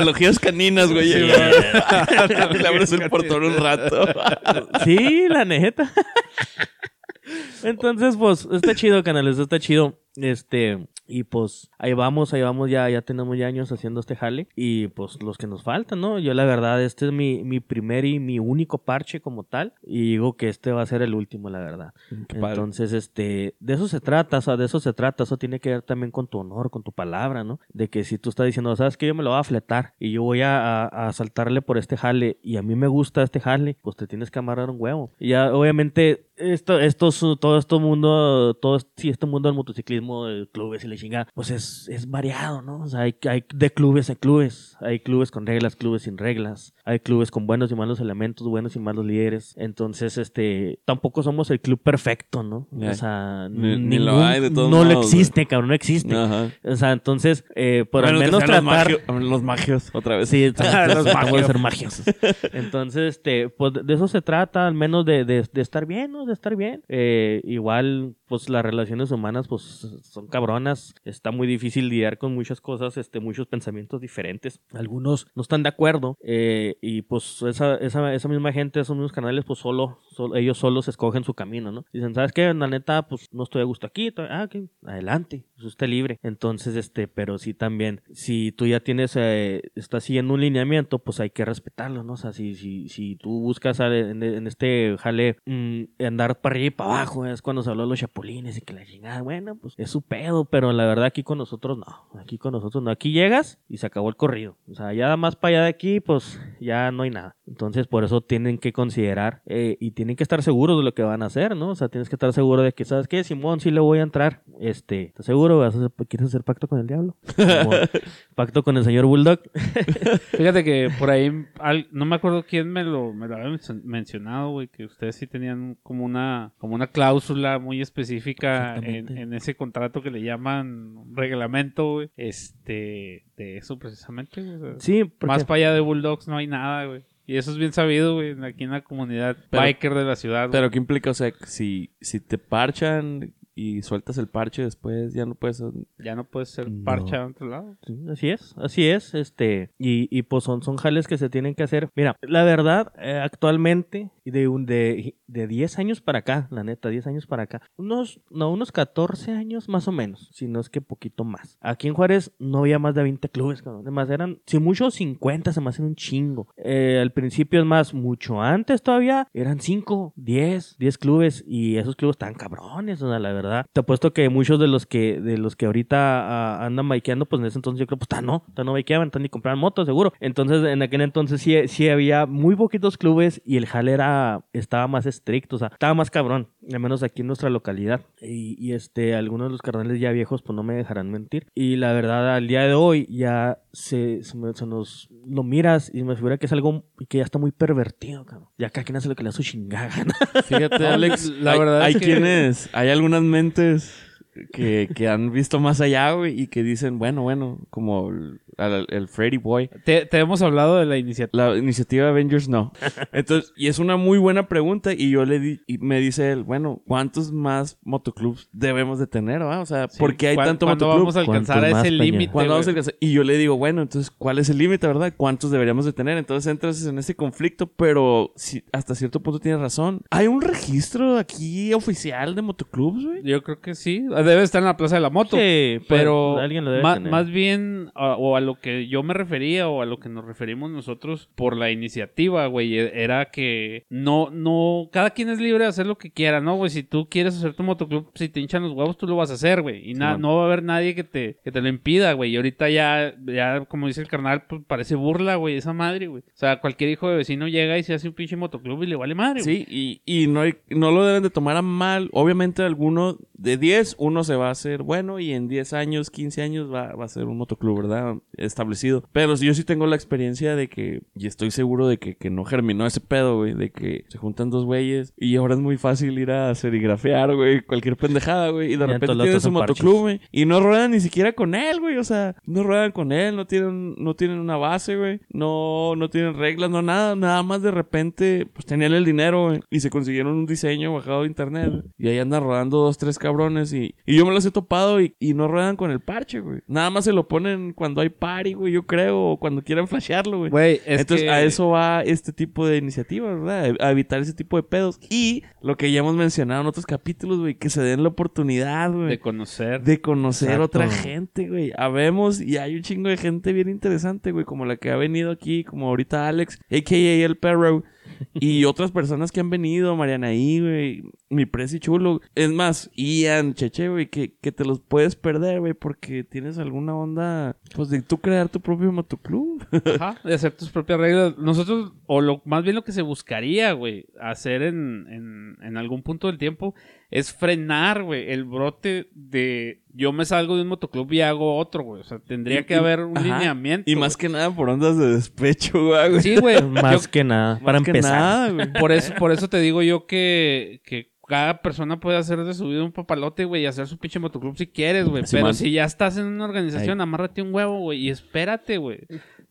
analogías caninas, güey. Sí, <laughs> Le abres el portón un rato. <laughs> Sí, la neta. <laughs> Entonces, pues, está chido, canales, está chido. Este, y pues, ahí vamos, ahí vamos, ya, ya tenemos ya años haciendo este jale. Y pues, los que nos faltan, ¿no? Yo, la verdad, este es mi, mi primer y mi único parche como tal. Y digo que este va a ser el último, la verdad. padre. Entonces, este, de eso se trata, o sea, de eso se trata. Eso tiene que ver también con tu honor, con tu palabra, ¿no? De que si tú estás diciendo, sabes que yo me lo voy a fletar y yo voy a, a, a saltarle por este jale y a mí me gusta este jale, pues te tienes que amarrar un huevo. Y ya, obviamente, esto, estos, todo este mundo, todo, sí, este mundo del motociclismo, de clubes y la chingada, pues es, es variado, ¿no? O sea, hay, hay de clubes a clubes. Hay clubes con reglas, clubes sin reglas. Hay clubes con buenos y malos elementos, buenos y malos líderes. Entonces, este, tampoco somos el club perfecto, ¿no? O sea, Ni- ni ningún- lo hay de todos no lo existe, cabrón, no existe. Ajá. O sea, entonces, eh, por Bueno, al menos los tratar... magio- Los magios, otra vez. Sí, <laughs> tratamos Los magios. ser magios. <laughs> Entonces, este, pues de eso se trata, al menos de, de, de estar bien, ¿no? De estar bien. Eh, igual, pues las relaciones humanas, pues son cabronas. Está muy difícil lidiar con muchas cosas, este, muchos pensamientos diferentes. Algunos no están de acuerdo. eh, y pues esa, esa, esa misma gente, esos mismos canales, pues solo, solo- ellos solos escogen su camino, ¿no? Dicen, ¿sabes qué? La neta, pues no estoy a gusto aquí. Ah, adelante, pues usted libre. Entonces, este, pero sí también, si tú ya tienes, eh, estás siguiendo un lineamiento, pues hay que respetarlo, ¿no? O sea, si, si, si tú buscas en, en este jale mm, andar para arriba y para abajo, es cuando se habló de los chapulines y que la chingada, bueno, pues es su pedo, pero la verdad aquí con nosotros no, aquí con nosotros no, aquí llegas y se acabó el corrido, o sea, ya más para allá de aquí, pues ya no hay nada. Entonces, por eso tienen que considerar eh, y tienen que estar seguros de lo que van a hacer, ¿no? O sea, tienes que estar seguro de que, ¿sabes qué? Simón, sí le voy a entrar. Este, ¿estás seguro? ¿Vas a hacer- ¿Quieres hacer pacto con el diablo? <laughs> Pacto con el señor Bulldog. <laughs> Fíjate que por ahí, al- no me acuerdo quién me lo, me lo había men- mencionado, güey, que ustedes sí tenían como una, como una cláusula muy específica en, ese contrato que le llaman reglamento, güey, este, de eso precisamente, o sea, Sí, porque... Más para allá de Bulldogs no hay nada, güey. Y eso es bien sabido, güey, aquí en la comunidad Pero- biker de la ciudad. güey. Pero ¿qué implica? O sea, si, si te parchan y sueltas el parche después, ya no puedes... ya no puedes ser No. parcha a otro lado. Sí, así es, así es, este, y, y pues son, son jales que se tienen que hacer. Mira, la verdad, eh, actualmente, de, un, de, de 10 años para acá, la neta, 10 años para acá, unos, no, unos 14 años más o menos, si no es que poquito más. Aquí en Juárez no había más de 20 clubes, cabrón. Además eran, si mucho, 50, se me hacen un chingo. Eh, al principio es más, mucho antes todavía, eran 5, 10, 10 clubes, y esos clubes están cabrones, o sea, la verdad. Te apuesto que muchos de los que, de los que ahorita ah, andan bikeando, pues en ese entonces yo creo, pues ta no, ta no bikeaban, ta ni compraban motos, seguro. Entonces, en aquel entonces sí, sí había muy poquitos clubes y el jale era, estaba más estricto, o sea, estaba más cabrón, al menos aquí en nuestra localidad. Y, y, este, algunos de los carnales ya viejos, pues no me dejarán mentir. Y la verdad, al día de hoy ya se, se, me- se nos lo miras y me figura que es algo que ya está muy pervertido, cabrón. Ya cada quien hace lo que le da su chingada. <laughs> Fíjate, Alex, la hay, verdad hay es que- quienes, hay algunas mentes que, que han visto más allá, güey, y que dicen, bueno, bueno, como el, el, el Freddy Boy, Te, te hemos hablado de la iniciativa. la iniciativa Avengers no. <laughs> Entonces, y es una muy buena pregunta, y yo le di, y me dice él, bueno, ¿cuántos más motoclubs debemos de tener, va? O sea, ¿por qué hay tanto ¿Cuándo motoclub? vamos a alcanzar ¿Cuántos a más, ese límite? ¿Cuándo vamos a güey? alcanzar? Y yo le digo, bueno, entonces, ¿cuál es el límite, verdad? ¿Cuántos deberíamos de tener? Entonces entras en ese conflicto, pero si, hasta cierto punto tienes razón. ¿Hay un registro aquí oficial de motoclubs, güey? Yo creo que sí. Debe estar en la Plaza de la Moto. Sí, pero alguien lo debe ma- tener. más bien, a- o a lo que yo me refería, o a lo que nos referimos nosotros por la iniciativa, güey, e- era que no, no, cada quien es libre de hacer lo que quiera, ¿no, güey? Si tú quieres hacer tu motoclub, si te hinchan los huevos, tú lo vas a hacer, güey. Y na- Simón. no va a haber nadie que te, que te lo impida, güey. Y ahorita ya, ya, como dice el carnal, pues parece burla, güey, esa madre, güey. O sea, cualquier hijo de vecino llega y se hace un pinche motoclub y le vale madre, güey. Sí, y, y no, hay- no lo deben de tomar a mal. Obviamente, alguno de 10, uno se va a hacer bueno y en 10 años, 15 años va, va a ser un motoclub, ¿verdad? Establecido. Pero yo sí tengo la experiencia de que, y estoy seguro de que, que no germinó ese pedo, güey, de que se juntan dos güeyes y ahora es muy fácil ir a serigrafear, güey, cualquier pendejada, güey, y de repente tienen su motoclub, güey, y no ruedan ni siquiera con él, güey, o sea, no ruedan con él, no tienen, no tienen una base, güey, no, no tienen reglas, no nada, nada más de repente, pues tenían el dinero, güey, y se consiguieron un diseño bajado de internet, y ahí andan rodando dos, tres cabrones, y, y yo me los he topado y, y no ruedan con el parche, güey, nada más se lo ponen cuando hay party, güey, yo creo, o cuando quieran flashearlo, güey. Güey, es Entonces, que- a eso va este tipo de iniciativas, ¿verdad? A evitar ese tipo de pedos. Y lo que ya hemos mencionado en otros capítulos, güey, que se den la oportunidad, güey. de conocer. De conocer Exacto. otra gente, güey. Habemos y hay un chingo de gente bien interesante, güey, como la que ha venido aquí, como ahorita Alex, a.k.a. El Perro, <laughs> y otras personas que han venido, Marianaí, güey, mi presi chulo. Es más, Ian, Cheche, güey, que, que te los puedes perder, güey, porque tienes alguna onda, pues, de tú crear tu propio motoclub. <laughs> Ajá, de hacer tus propias reglas. Nosotros, o lo más bien lo que se buscaría, güey, hacer en, en, en algún punto del tiempo, es frenar, güey, el brote de yo me salgo de un motoclub y hago otro, güey. O sea, tendría Y- que y- haber un ajá. lineamiento. Y más que nada por ondas de despecho, güey. Sí, güey. <laughs> Más Yo- que nada, para que empezar. nada, güey. <laughs> por eso, por eso te digo yo que, que cada persona puede hacer de su vida un papalote, güey, y hacer su pinche motoclub si quieres, güey. Sí, Pero man. si ya estás en una organización, amárrate un huevo, güey, y espérate, güey.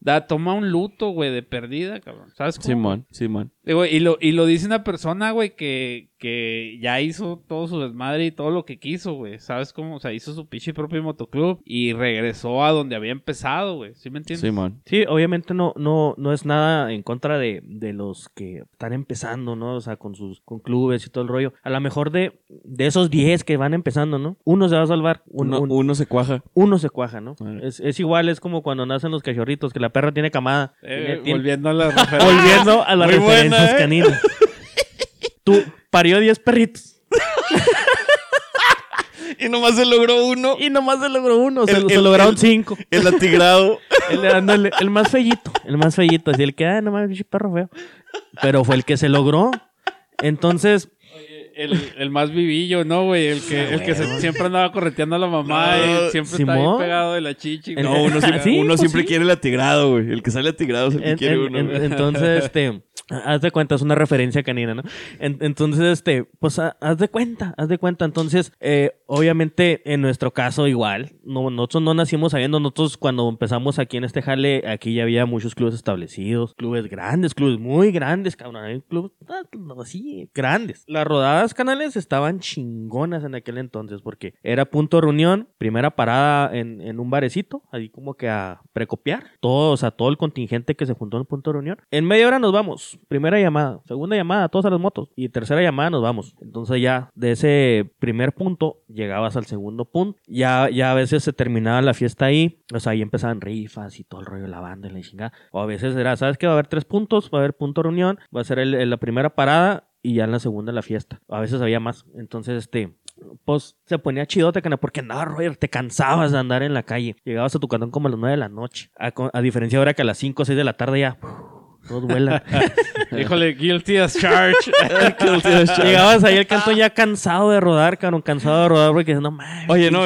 Da, toma un luto, güey, de perdida, cabrón. ¿Sabes cómo? Simón, Simón. Y, lo, y lo dice una persona, güey, que, que ya hizo todo su desmadre y todo lo que quiso, güey. ¿Sabes cómo? O sea, hizo su pinche propio motoclub y regresó a donde había empezado, güey. ¿Sí me entiendes? Simón. Sí, obviamente no, no, no es nada en contra de, de los que están empezando, ¿no? O sea, con sus con clubes y todo el rollo. A lo mejor de, de esos 10 que van empezando, ¿no? Uno se va a salvar, un- Uno, un- uno se cuaja. uno se cuaja, ¿no? Es, es igual, es como cuando nacen los cachorritos, que la perra tiene camada. Eh, Tiene- tiene- volviendo a la <laughs> volviendo a las Muy buena, referencias ¿eh? caninas. <laughs> Tú parió 10 perritos <laughs> Y nomás se logró uno. y nomás se logró uno, se, El- se el- lograron el- 5. El atigrado. <laughs> El, más fellito, el más fellito. Así el que, ah, no mames, pinche perro feo. Pero fue el que se logró. Entonces, el, el más vivillo, ¿no, güey? El que, el que se- siempre andaba correteando a la mamá No, y siempre ahí Simón. pegado de la chichi. No, uno siempre, Sí, uno pues siempre sí. quiere el atigrado, güey. El que sale atigrado es el que En- quiere en- uno. en- entonces, <laughs> este, haz de cuenta, es una referencia canina, ¿no? En- entonces, este, pues ha- haz de cuenta, haz de cuenta. Entonces, eh, obviamente, en nuestro caso, igual, no, nosotros no nacimos sabiendo, nosotros cuando empezamos aquí en este jale, aquí ya había muchos clubes establecidos, clubes grandes, clubes muy grandes, cabrón, hay clubes ah, así, grandes. Las rodadas canales estaban chingonas en aquel entonces, porque era punto de reunión, primera parada en, un barecito, ahí como que a precopiar, todo, o sea, todo el contingente que se juntó en el punto de reunión. En media hora nos vamos, primera llamada, segunda llamada, todos a las motos, y tercera llamada nos vamos. Entonces ya de ese primer punto llegabas al segundo punto, ya, ya a veces se terminaba la fiesta ahí, o sea, ahí empezaban rifas y todo el rollo de la banda y la chingada, o a veces era, ¿sabes qué? Va a haber tres puntos, va a haber punto reunión, va a ser la primera parada y ya en la segunda la fiesta. A veces había más. Entonces, este, pues se ponía chidote, cana, porque nada, Roger, te cansabas de andar en la calle. Llegabas a tu cantón como a las 9 de la noche. A, diferencia ahora que a las 5 o 6 de la tarde ya, todos vuelan. <laughs> Híjole, <laughs> guilty as charged. Llegabas ahí al cantón ya cansado de rodar, cabrón, cansado de rodar porque no mames. Oye, no, o,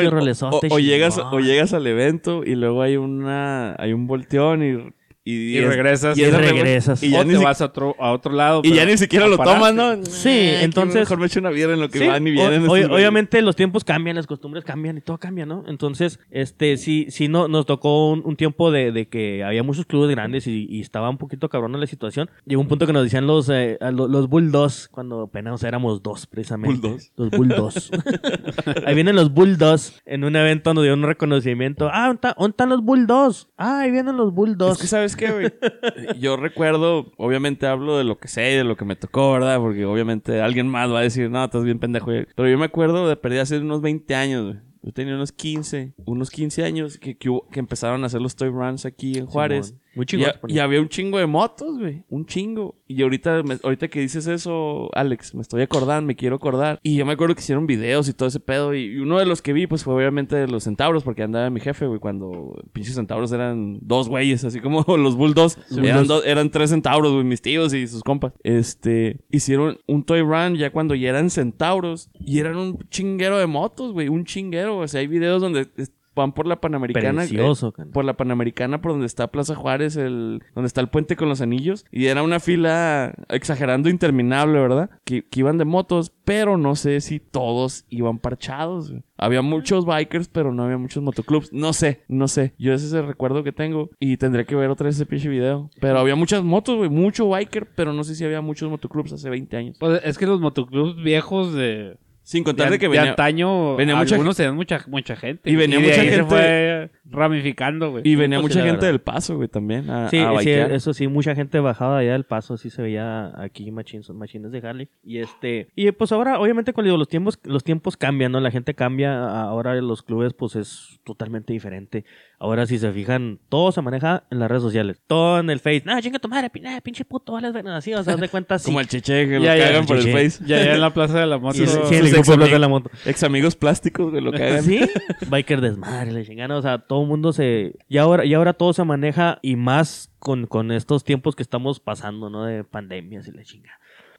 o- o llegas, o llegas al evento y luego hay una, hay un volteón y, y, Y regresas. Y regresas. Y ya, o ni, te si- vas a otro, a otro lado. y ya ni siquiera lo tomas, ¿no? Sí, Eh, entonces- Mejor me echo una birra en lo que Sí, van y vienen. o- obviamente los tiempos cambian, las costumbres cambian y todo cambia, ¿no? Entonces, este, sí, sí no, nos tocó un, un tiempo de, de que había muchos clubes grandes y, y estaba un poquito cabrona la situación. Llegó un punto que nos decían los, eh, a lo- los Bulldogs, cuando apenas éramos dos, precisamente. Bulldogs. Los Bulldogs. <laughs> ahí vienen los Bulldogs en un evento donde dio un reconocimiento. Ah, ¿dónde está- dónde están los Bulldogs? Ah, ahí vienen los Bulldogs. Es que, ¿sabes qué, güey? <laughs> Yo recuerdo, obviamente hablo de lo que sé y de lo que me tocó, ¿verdad? Porque obviamente alguien más va a decir, no, estás bien pendejo. güey". Pero yo me acuerdo de perdí hace unos 20 años, güey. Yo tenía unos 15, unos 15 años que, que, empezaron a hacer los toy runs aquí en Juárez. Simón. Muy Y, chingón. y había un chingo de motos, güey. Un chingo. Y ahorita, me- ahorita que dices eso, Alex, me estoy acordando, me quiero acordar. Y yo me acuerdo que hicieron videos y todo ese pedo. Y uno de los que vi, pues fue obviamente de los centauros, porque andaba mi jefe, güey, cuando pinches centauros eran dos güeyes, así como <laughs> los bulldogs. eran, dos- eran tres centauros, güey, mis tíos y sus compas. Este, hicieron un toy run ya cuando ya eran centauros. Y eran un chinguero de motos, güey, un chinguero. O sea, hay videos donde van por la Panamericana. eh, Precioso, can. por la Panamericana, por donde está Plaza Juárez, el, donde está el puente con los anillos. Y era una fila, exagerando, interminable, ¿verdad? Que, que iban de motos, pero no sé si todos iban parchados. güey. Había muchos bikers, pero no había muchos motoclubs. No sé, no sé. Yo ese es el recuerdo que tengo. Y tendré que ver otra vez ese pinche video. Pero había muchas motos, güey. Mucho biker, pero no sé si había muchos motoclubs hace 20 años. Pues es que los motoclubs viejos de, Sin de, contar de que de venía... antaño, venía mucha algunos tenían mucha, mucha gente. Y venía de mucha ahí se gente- fue ramificando, güey. Y venía sí, mucha gente del paso, güey, también. A, Sí, a sí, eso sí, mucha gente bajaba allá del paso, sí se veía aquí machines, machines de Harley. Y este, y pues ahora, obviamente, cuando digo, los tiempos, los tiempos cambian, ¿no? La gente cambia, ahora en los clubes, pues es totalmente diferente. Ahora, si se fijan, todo se maneja en las redes sociales, todo en el Face. No, chinga tu madre, pi- nah, pinche puto, vale, así, o sea, de cuenta así. <laughs> Como el cheche que lo Ya, cagan por el face. Ya, ya en la plaza de la moto. Sí, sí, el ex de de amigos. la moto. Ex amigos plásticos, güey, lo cagan. ¿Sí? <laughs> Biker desmadre, le chingan, o sea, todo el mundo se... Y ahora, y ahora todo se maneja y más con, con estos tiempos que estamos pasando, ¿no? De pandemias y la chinga.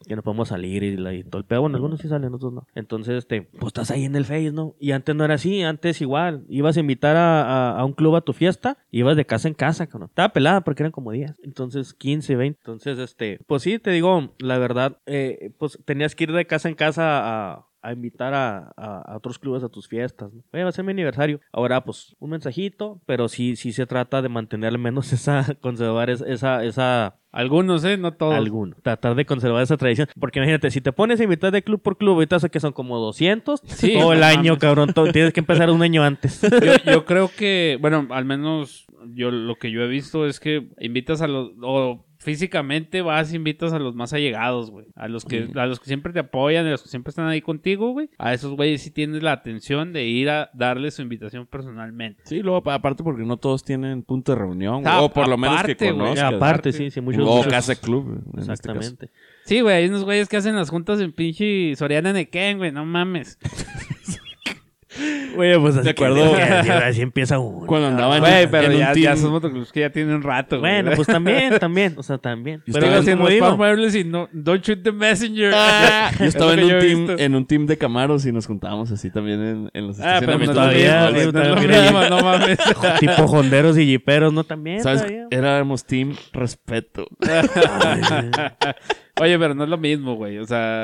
Que no podemos salir y, la, y todo el pedo. Bueno, algunos sí salen, otros no. Entonces, este, pues estás ahí en el Face, ¿no? Y antes no era así, antes igual. Ibas a invitar a, a- a un club a tu fiesta, ibas de casa en casa, cabrón. Estaba pelada porque eran como 10. Entonces, 15, 20. Entonces, este, pues sí, te digo, la verdad, eh, pues tenías que ir de casa en casa a, a invitar a, a- a otros clubes a tus fiestas. ¿no? Oye, va a ser mi aniversario. Ahora, pues, un mensajito, pero sí, sí se trata de mantener al menos <laughs> esa, conservar es- esa, esa, Algunos, ¿eh? No todos. alguno. Tratar de conservar esa tradición. Porque imagínate, si te pones a invitar de club por club, ahorita sé que son como 200. Sí, todo el año, cabrón. todo- tienes que empezar un año antes. <laughs> Yo, yo creo que, bueno, al menos yo lo que yo he visto es que invitas a los, o físicamente vas e invitas a los más allegados, güey. A los que, a los que siempre te apoyan, a los que siempre están ahí contigo, güey. A esos güeyes sí tienes la atención de ir a darle su invitación personalmente. Sí, luego pa- aparte porque no todos tienen punto de reunión, güey, Ah, o por lo menos que güey. conozcas. Aparte, sí, sí, muchos. o muchos- casa club, este. Exactamente. Sí, güey, hay unos güeyes que hacen las juntas en pinche Soriana Nequén, güey, no mames. <laughs> Oye, pues así, De acuerdo. que- así empieza uno. Cuando andaba en, Güey, pero en un ya, team- ya son motoclubs que ya tienen un rato, güey. Bueno, pues también, también, o sea, también. Yo Pero estaba es Pero como los digo, muebles y no, don't shoot the messenger. Ah, <laughs> yo Es estaba en un, team, en un team de Camaros y nos juntábamos así también en, en los Ah, pero todavía, no no mames. <laughs> tipo honderos y jiperos, ¿no? También, ¿Sabes? todavía. Éramos team respeto. <laughs> Oye, pero no es lo mismo, güey. O sea,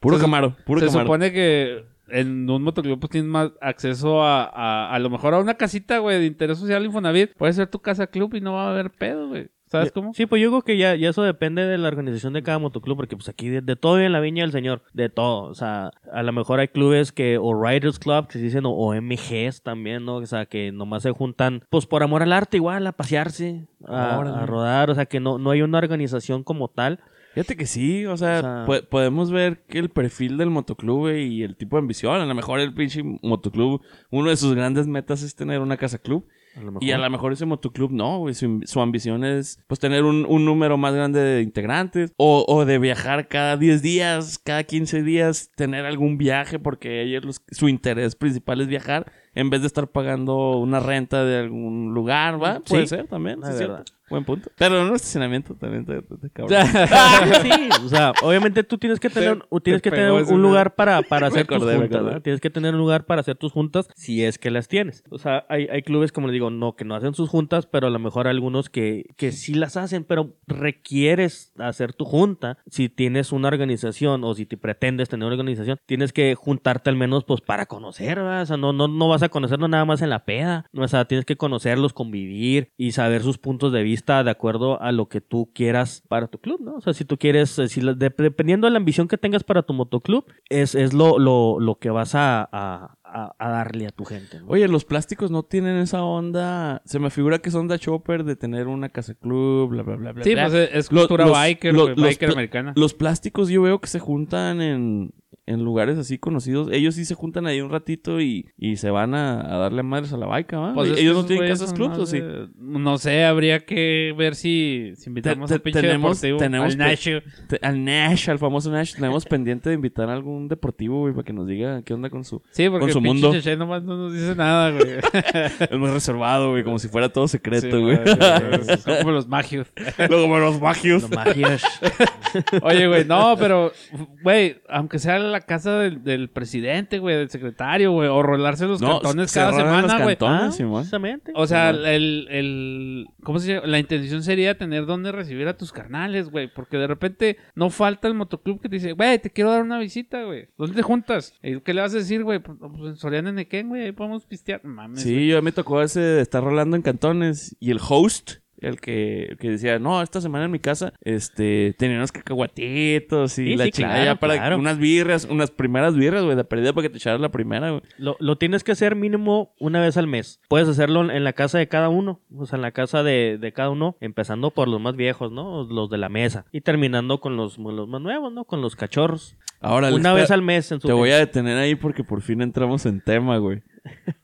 Puro Se- Camaro, puro se Camaro. supone que en un motoclub pues tienes más acceso a, a, a lo mejor a una casita, güey, de interés social Infonavit. Puede ser tu casa club y no va a haber pedo, güey. ¿Sabes cómo? Sí, pues yo creo que ya, ya eso depende de la organización de cada motoclub, porque pues aquí de, de todo hay en la viña del señor, de todo. O sea, a lo mejor hay clubes que, o Riders Club, que se dicen, o, o MGs también, ¿no? O sea, que nomás se juntan, pues por amor al arte igual, a pasearse, a, a rodar, o sea, que no, no hay una organización como tal. Fíjate que sí, o sea, O sea- po- podemos ver que el perfil del motoclub y el tipo de ambición. A lo mejor el pinche motoclub, uno de sus grandes metas es tener una casa club. A. Y a lo mejor ese motoclub no, güey. Su, su ambición es pues tener un, un número más grande de integrantes. O, o de viajar cada 10 días, cada 15 días, tener algún viaje, porque ellos los- su interés principal es viajar. En vez de estar pagando una renta de algún lugar, ¿va? Sí, Puede ser también, la sí es verdad. cierto. Buen punto. Pero en un estacionamiento también te, te- te <laughs> cabrón. sí, o sea, obviamente tú tienes que tener, Te- tienes te que tener un lugar para, para <laughs> hacer tus acordé, juntas. ¿no? Tienes que tener un lugar para hacer tus juntas si es que las tienes. O sea, hay, hay clubes, como les digo, no, que no hacen sus juntas, pero a lo mejor algunos que, que sí las hacen, pero requieres hacer tu junta. Si tienes una organización o si te pretendes tener una organización, tienes que juntarte al menos pues para conocer, ¿verdad? O sea, no, no, no vas a conocerlos nada más en la peda. O sea, tienes que conocerlos, convivir y saber sus puntos de vista de acuerdo a lo que tú quieras para tu club, ¿no? O sea, si tú quieres, eh, si la- de- dependiendo de la ambición que tengas para tu motoclub, es, es lo, lo, lo que vas a, a- a- a darle a tu gente. ¿no? Oye, los plásticos no tienen esa onda. Se me figura que son de chopper de tener una casa club, bla, bla, bla, bla. Sí, bla. pues es Los- cultura los- biker, los- güey, los biker americana. Los plásticos yo veo que se juntan en, en lugares así conocidos. Ellos sí se juntan ahí un ratito y, y se van a, a darle madres a la baica, ¿va? Pues Ellos no tienen casas clubs, ¿o sí? de- No sé, habría que ver si, si invitamos Te- al te- pinche tenemos- deportivo, tenemos al. Te- Al Nash, al famoso Nash, tenemos pendiente de invitar a algún deportivo, güey, para que nos diga qué onda con su... Sí, porque con su el mundo. Nomás no nos dice nada, güey. <laughs> Es muy reservado, güey, como si fuera todo secreto, Sí, güey. Son <laughs> como los magios. Luego como los magios. No magias. Oye, güey, no, pero, güey, aunque sea la casa del, del presidente, güey, del secretario, güey, o rolarse los No, cantones se cada rolan semana, güey. cantones, Ah. O sea, el, el, ¿cómo se llama? La intención sería tener dónde recibir a tus carnales, güey, porque de repente no falta el motoclub que te dice, güey, te quiero dar una visita, güey. ¿Dónde te juntas? ¿Y ¿Qué le vas a decir, güey? Pues, pues en Soriana Nequén, güey, ahí podemos pistear. Mames, Sí, yo me tocó ese de estar rolando en cantones y el host, el que, el que decía, no, esta semana en mi casa, este, tenía unos cacahuatitos y Sí, la sí, chingada claro, para claro. unas birras, unas primeras birras, güey, de perdida para que te echaras la primera, güey. Lo, lo tienes que hacer mínimo una vez al mes. Puedes hacerlo en- en la casa de cada uno, o sea, en la casa de, de cada uno, empezando por los más viejos, ¿no? Los de la mesa. Y terminando con los, los más nuevos, ¿no? Con los cachorros. Ahora, una vez al mes en su te voy a detener ahí porque por fin entramos en tema, güey.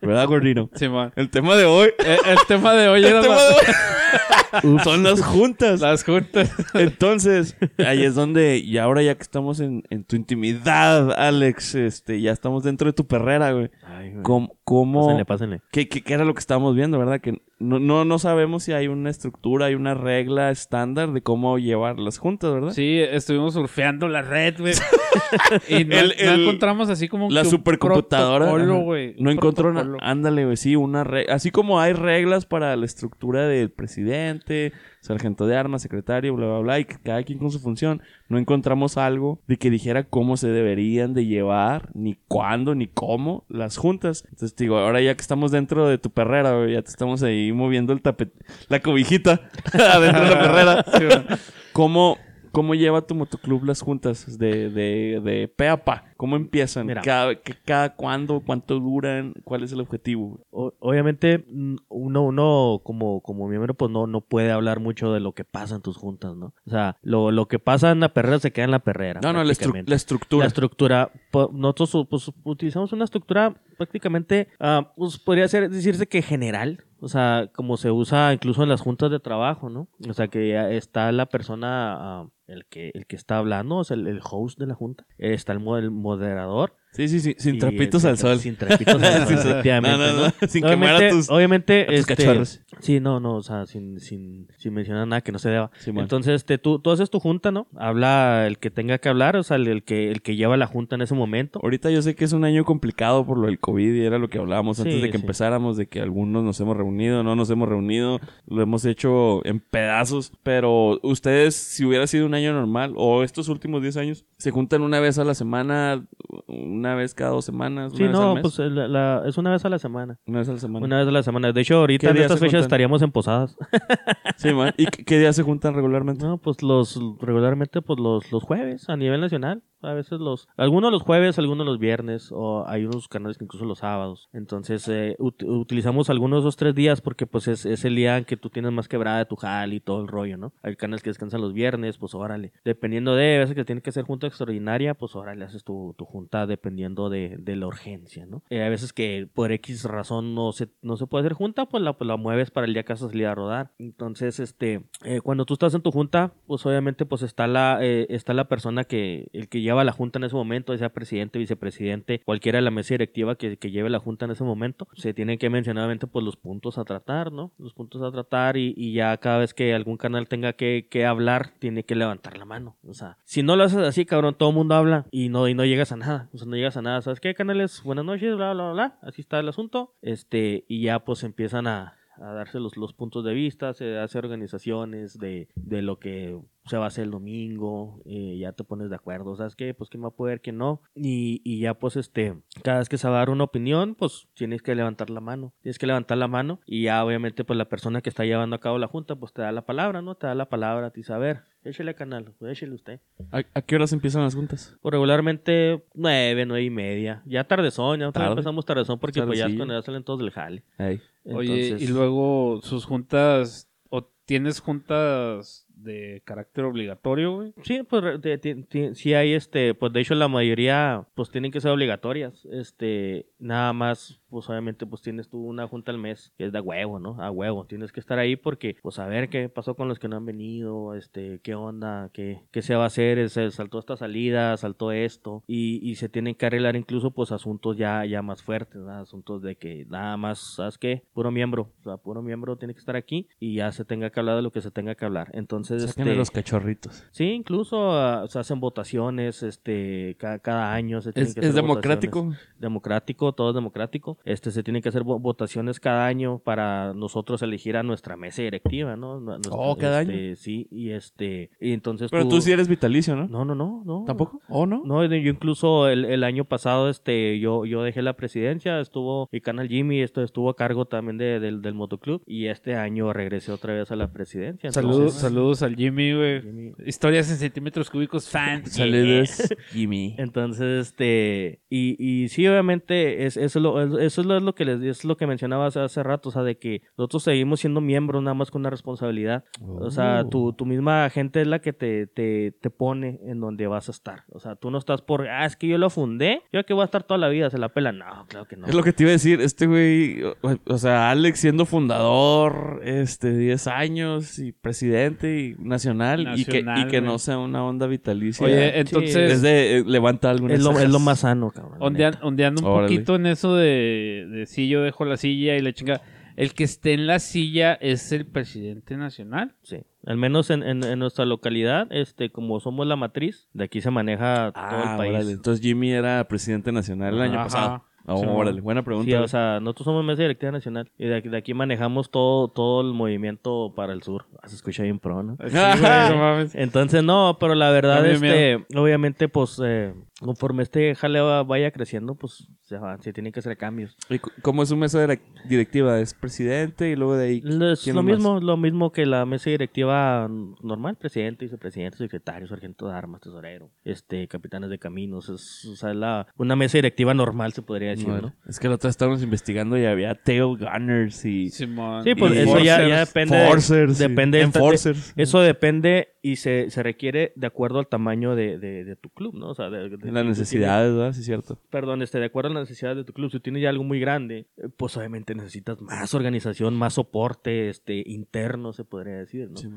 ¿Verdad, gordino? Sí, man. El tema de hoy. El tema de hoy era el tema la- de hoy son las juntas. las juntas. Entonces, ahí es donde, y ahora ya que estamos en, en tu intimidad, Alex, este, ya estamos dentro de tu perrera, güey. Ay, güey. ¿Cómo, cómo- Pásenle, pásenle. ¿Qué, qué, qué era lo que estábamos viendo, verdad? Que no, no, no sabemos si hay una estructura, hay una regla estándar de cómo llevar las juntas, ¿verdad? Sí, estuvimos surfeando la red, güey. <laughs> <laughs> y no, El- no el- encontramos así como La que un supercomputadora protocolo, güey. no encontró. Ándale, güey, sí, una re- así como hay reglas para la estructura del presidente, sargento de armas, secretario, bla, bla, bla, y cada quien con su función, no encontramos algo de que dijera cómo se deberían de llevar, ni cuándo, ni cómo las juntas. Entonces, digo, ahora ya que estamos dentro de tu perrera, güey, ya te estamos ahí moviendo el tapete, la cobijita <laughs> adentro de la perrera. Sí. ¿Cómo, ¿Cómo lleva tu motoclub las juntas de, de, de pe a pa? ¿Cómo empiezan? Mira. ¿Cada, cada cuándo? ¿Cuánto duran? ¿Cuál es el objetivo? O- obviamente, uno, uno como, como miembro, pues no, no puede hablar mucho de lo que pasa en tus juntas, ¿no? O sea, lo, lo que pasa en la perrera se queda en la perrera. No, no, la, estru- la estructura. La estructura, nosotros pues, utilizamos una estructura prácticamente, ah, pues, podría ser, decirse que general, o sea, como se usa incluso en las juntas de trabajo, ¿no? O sea, que ya está la persona, ah, el, que, el que está hablando, o sea, el, el host de la junta, está el, el moderador, Sí, sí, sí, sin Y, trapitos al sol. Sin trapitos al <laughs> sol, efectivamente, No, no, ¿no? no, sin quemar a Obviamente, tus- obviamente, a tus este, cachorros. Sí, no, no, o sea, sin, sin, sin mencionar nada que no se deba. Entonces, este, tú, tú haces tu junta, ¿no? Habla el que tenga que hablar, o sea, el, el que, el que lleva la junta en ese momento. Ahorita yo sé que es un año complicado por lo del COVID y era lo que hablábamos antes Sí, de que sí. empezáramos, de que algunos nos hemos reunido, no nos hemos reunido, lo hemos hecho en pedazos, pero ustedes, si hubiera sido un año normal o estos últimos 10 años, se juntan una vez a la semana, una vez cada dos semanas, una Sí, vez al no, mes? pues la- la- es una vez a la semana. una vez a la semana. Una vez a la semana. De hecho, ahorita ¿Qué en estas fechas juntan? estaríamos en posadas. <laughs> Sí, man. ¿Y qué qué días se juntan regularmente? No, pues los regularmente pues los, los jueves a nivel nacional. A veces los algunos los jueves, algunos los viernes o hay unos canales que incluso los sábados. Entonces eh, ut- utilizamos algunos de esos tres días porque pues es, es el día en que tú tienes más quebrada de tu jal y todo el rollo, ¿no? Hay canales que descansan los viernes, pues órale. Dependiendo de, a veces que tiene que ser junta extraordinaria, pues órale, haces tu, tu junta dependiendo de, la urgencia, ¿no? Eh, a veces que por X razón no se, no se puede hacer junta, pues la, pues la mueves para el día que vas a salir a rodar. Entonces, este, eh, cuando tú estás en tu junta, pues obviamente pues está la, eh, está la persona que, el que lleva la junta en ese momento, sea presidente, vicepresidente, cualquiera de la mesa directiva que, que lleve la junta en ese momento, se tienen que mencionar obviamente pues los puntos a tratar, ¿no? Los puntos a tratar y, y ya cada vez que algún canal tenga que, que hablar, tiene que levantar la mano. O sea, si no lo haces así, cabrón, todo el mundo habla y no, y no llegas a nada. O sea, no llegas a nada. ¿Sabes qué, canales? Buenas noches, bla, bla, bla, bla. Así está el asunto. Este, y ya pues empiezan a, a darse los, los puntos de vista, se hace organizaciones de, de lo que se va a hacer el domingo, eh, ya te pones de acuerdo, ¿sabes qué? Pues quién va a poder, quién no, y, y ya pues este, cada vez que se va a dar una opinión, pues tienes que levantar la mano, tienes que levantar la mano y ya obviamente pues la persona que está llevando a cabo la junta pues te da la palabra, ¿no? Te da la palabra, a ver, échele canal, pues, échele usted. ¿A, a qué horas empiezan las juntas? Pues regularmente nueve, nueve y media, ya tardezón, ya Tarde. empezamos tardezón porque pues ya es cuando ya salen todos del jale. Oye, y luego sus juntas, o tienes juntas de carácter obligatorio, güey. Sí, pues de- ti- ti- sí hay este, pues de hecho la mayoría pues tienen que ser obligatorias. Este, nada más, pues obviamente pues tienes tú una junta al mes, que es de huevo, ¿no? A huevo, tienes que estar ahí porque pues a ver qué pasó con los que no han venido, este, qué onda, qué, qué se va a hacer, se saltó esta salida, saltó esto y, y se tienen que arreglar incluso pues asuntos ya, ya más fuertes, ¿no? asuntos de que nada más, ¿sabes qué? Puro miembro, o sea, puro miembro tiene que estar aquí y ya se tenga que hablar de lo que se tenga que hablar. Entonces, Sáquenle este, los cachorritos. Sí, incluso ah, se hacen votaciones, este, ca- cada, año se tienen ¿Es, que es hacer democrático? votaciones. Democrático, todo es democrático. Este, se tienen que hacer vo- votaciones cada año para nosotros elegir a nuestra mesa directiva, ¿no? Nu- nuestra- Oh, cada este, Sí, y este, y entonces Pero tú sí eres vitalicio, ¿no? No, no, no, no. ¿Tampoco? ¿O no? No, yo incluso el, el año pasado, este, yo, yo dejé la presidencia, estuvo mi canal Jimmy, esto estuvo a cargo también de- del, del motoclub, y este año regresé otra vez a la presidencia. Saludos, Entonces- saludos al Jimmy, güey. Jimmy. Historias en centímetros cúbicos, fan. Saludos, <laughs> Jimmy. Entonces, este, y, y sí, obviamente, es, eso, es lo, es- eso es lo, es lo que les es lo que mencionaba hace, hace rato, o sea, de que nosotros seguimos siendo miembros nada más con una responsabilidad. O sea, Oh. tu, tu misma gente es la que te, te, te pone en donde vas a estar. O sea, tú no estás por, ah, es que yo lo fundé, yo aquí voy a estar toda la vida, se la pela. No, claro que no. Es lo que te iba a decir, este güey, o, o sea, Alex siendo fundador, este, 10 años y presidente y nacional, y, que, y que no sea una onda vitalicia. Oye, entonces, es de, eh, levanta alguna Es lo, es lo más sano, cabrón. ondeando un Órale. poquito en eso de, de si yo dejo la silla y la chinga. El que esté en la silla es el presidente nacional. Sí. Al menos en, en, en nuestra localidad, este, como somos la matriz, de aquí se maneja todo Ah, el país. órale. Entonces Jimmy era presidente nacional el año Ajá. pasado. Oh, Sí. órale, buena pregunta. Sí, o sea, nosotros somos mesa directiva nacional y de aquí, de aquí manejamos todo, todo el movimiento para el sur. Ah, Se escucha bien pro, ¿no? Sí, güey, no mames. Entonces, no, pero la verdad, Da este, obviamente, pues, eh, conforme este jale va- vaya creciendo, pues, se, va- se tienen que hacer cambios. ¿Y cómo es su mesa direc- directiva? ¿Es presidente y luego de ahí? Es lo más? mismo, lo mismo que la mesa directiva normal, presidente, vicepresidente, secretario, sargento de armas, tesorero, este, capitanes de caminos, es, o sea, la, una mesa directiva normal se podría decir, Bueno, ¿no? Es que la otra estábamos investigando y había tail gunners y... Simón. Sí, pues Y eso ya, ya Forcers. depende. Forcers, depende de esta- Enforcers. eso depende y se, se requiere de acuerdo al tamaño de, de- de tu club, ¿no? O sea, de, de- Las si necesidades, ¿verdad? Sí, es cierto. perdón, este, de acuerdo a las necesidades de tu club. Si tienes ya algo muy grande, pues obviamente necesitas más organización, más soporte este, interno, se podría decir, ¿no? Sí.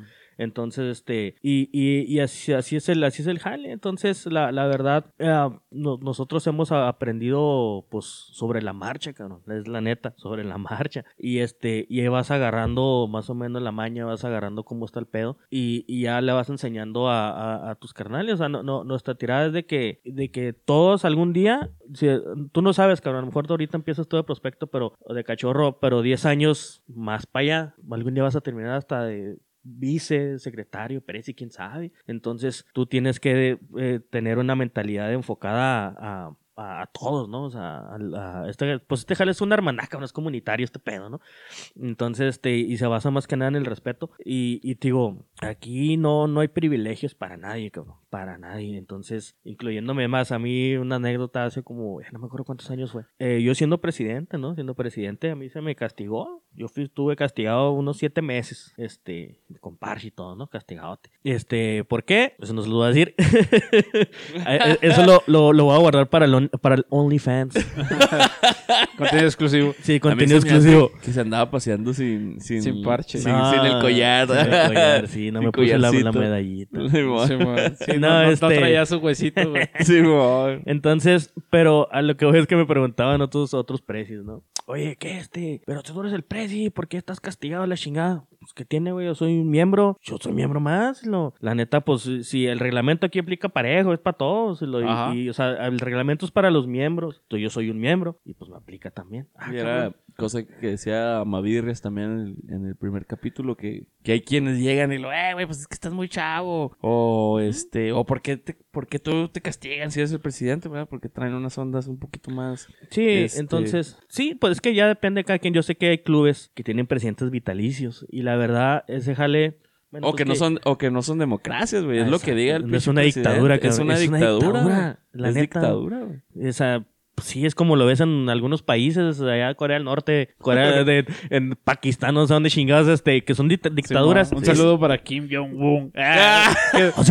Entonces, este, y, y, y así, es el, así es el jale. Entonces, la, la verdad, eh, no- nosotros hemos aprendido, pues, sobre la marcha, cabrón. Es la neta, sobre la <laughs> marcha. Y este, y ahí vas agarrando más o menos la maña, vas agarrando cómo está el pedo. Y, y ya le vas enseñando a, tus carnales. O sea, no, no, nuestra tirada es de que, de que todos algún día, si- tú no sabes, cabrón, a lo mejor ahorita empiezas todo de prospecto, pero, de cachorro, pero 10 años más para allá, algún día vas a terminar hasta de vice, secretario, presi, quién sabe. Entonces tú tienes que eh, tener una mentalidad enfocada a- a todos, ¿no? O sea, a- a este, pues este jale es un hermanaca, no es comunitario este pedo, ¿no? Entonces, este, y se basa más que nada en el respeto. Y, y te digo, aquí no, no hay privilegios para nadie, cabrón, para nadie. Entonces, incluyéndome más, a mí una anécdota hace como, ya no me acuerdo cuántos años fue. Eh, yo siendo presidente, ¿no? Siendo presidente, a mí se me castigó. Yo fui, estuve castigado unos siete meses, este, con parche y todo, ¿no? Castigadote. Este, ¿por qué? Eso no se lo voy a decir. <laughs> Eh, Eso lo, lo, lo voy a guardar para el, on- para el OnlyFans. <laughs> Contenido exclusivo. Sí, contenido exclusivo. Que se andaba paseando sin... Sin, Sin parche. Sin, No, sin el collar. sin el collar, sí, no <laughs> Sin me puse la, la medallita. <laughs> Sí, man. Sí, No, no, este- traía su huesito, güey. Simón. Entonces, pero a lo que voy es que me preguntaban otros, otros precios, ¿no? Oye, ¿qué este? Pero tú no eres el presi, ¿por qué estás castigado a la chingada? Pues, ¿qué tiene, güey? Yo soy un miembro, yo soy miembro más. Lo, la neta, pues, si el reglamento aquí aplica parejo, es para todos. lo- y- o sea, el reglamento es para los miembros. Entonces, yo soy un miembro y pues me aplica también. Ah, Y era cabrón. Cosa que decía Mavirres también en el, en el primer capítulo, que, que hay quienes llegan y lo, eh, güey, pues es que estás muy chavo. O este, o por qué, te, por qué tú te castigan si eres el presidente, ¿verdad? Porque traen unas ondas un poquito más. Sí, Este- entonces, sí, pues es que ya depende de cada quien. Yo sé que hay clubes que tienen presidentes vitalicios y la verdad, ese jale... bueno, o pues que no son, o que no son democracias, güey. Es lo que diga el No es una presidente. dictadura, Es una Es una dictadura. dictadura, la es neta. dictadura, güey. O sea, sí, es como lo ves en algunos países, allá Corea del Norte, Corea <laughs> de, en Pakistán, no sé dónde chingados, este, que son dict- dictaduras. Sí. Un saludo para Kim Jong-un. <laughs> Ah,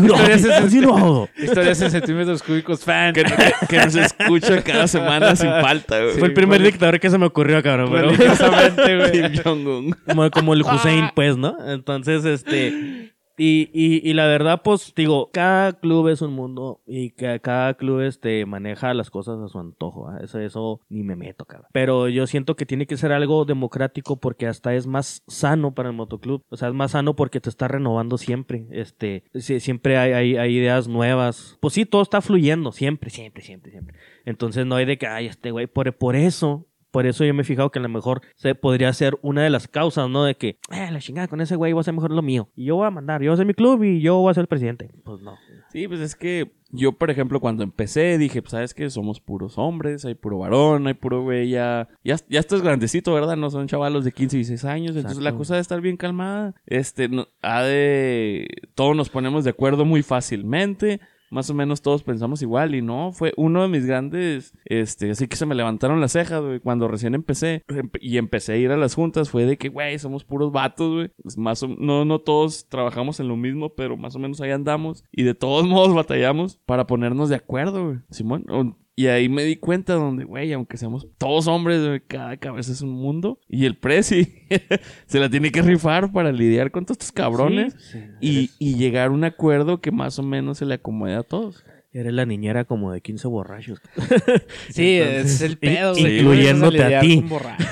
no, <laughs> historias en centímetros cúbicos fan. Que, que- que nos escucha cada semana sin falta, güey. Fue el primer bueno. dictador que se me ocurrió, cabrón. pero-. Kim Jong-un. como, como el Hussein, pues, ¿no? Entonces, este... Y, y, y la verdad, pues, digo, cada club es un mundo y que cada club este, maneja las cosas a su antojo. ¿ah? Eso, eso ni me meto, cabrón. Pero yo siento que tiene que ser algo democrático porque hasta es más sano para el motoclub. O sea, es más sano porque te está renovando siempre. Este, siempre hay ideas nuevas. Pues sí, todo está fluyendo, siempre, siempre, siempre, siempre. Entonces no hay de que, ay, este güey, por, por eso por eso yo me he fijado que a lo mejor se podría ser una de las causas, ¿no? De que, eh, la chingada, con ese güey voy a hacer mejor lo mío. Y yo voy a mandar, yo voy a ser mi club y yo voy a ser el presidente. Pues no. Sí, pues es que yo, por ejemplo, cuando empecé dije, pues sabes que somos puros hombres, hay puro varón, hay puro güey, ya, ya, ya estás grandecito, ¿verdad? No son chavalos de 15 y 16 años, entonces la cosa debe estar bien calmada. Este, no- ha de, todos nos ponemos de acuerdo muy fácilmente. Más o menos todos pensamos igual y no, fue uno de mis grandes, este, así que se me levantaron las cejas, güey, cuando recién empecé empe- y empecé a ir a las juntas, fue de que, güey, somos puros vatos, güey, Pues más o- no, no todos trabajamos en lo mismo, pero más o menos ahí andamos y de todos <laughs> modos batallamos para ponernos de acuerdo, güey, Simón, O- y ahí me di cuenta donde, güey, aunque seamos todos hombres, cada cabeza es un mundo y el presi <laughs> se la tiene que rifar para lidiar con todos estos cabrones Sí, sí. y, y llegar a un acuerdo que más o menos se le acomode a todos. Eres la niñera como de 15 borrachos. <laughs> Sí, Entonces, es el pedo, güey. incluyéndote a ti. borrachos,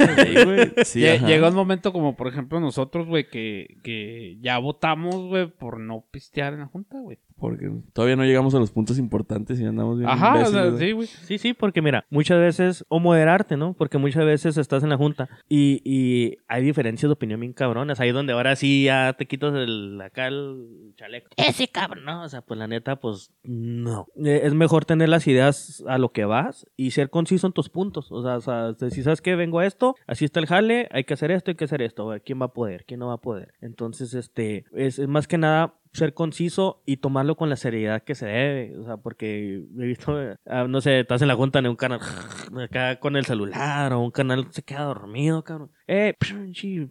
Sí, güey. Llega un momento como, por ejemplo, nosotros, güey, que, que ya votamos, güey, por no pistear en la junta, güey. Porque todavía no llegamos a los puntos importantes y andamos bien Ajá, o imbéciles, sea, güey. sí, güey. Sí, sí, porque mira, muchas veces, o moderarte, ¿no? Porque muchas veces estás en la junta y, y hay diferencias de opinión bien cabronas. Ahí donde ahora sí ya te quitas el, acá el chaleco. Ese cabrón, ¿no? O sea, pues la neta, pues no. Eh, Es mejor tener las ideas a lo que vas y ser conciso en tus puntos. O sea, o sea, si sabes que vengo a esto, así está el jale, hay que hacer esto, hay que hacer esto. ¿quién va a poder? ¿Quién no va a poder? Entonces, este, es, es más que nada ser conciso y tomarlo con la seriedad que se debe. O sea, porque he visto, <laughs> ah, no sé, estás en la junta en un canal <laughs> acá con el celular o un canal se queda dormido, cabrón. Eh,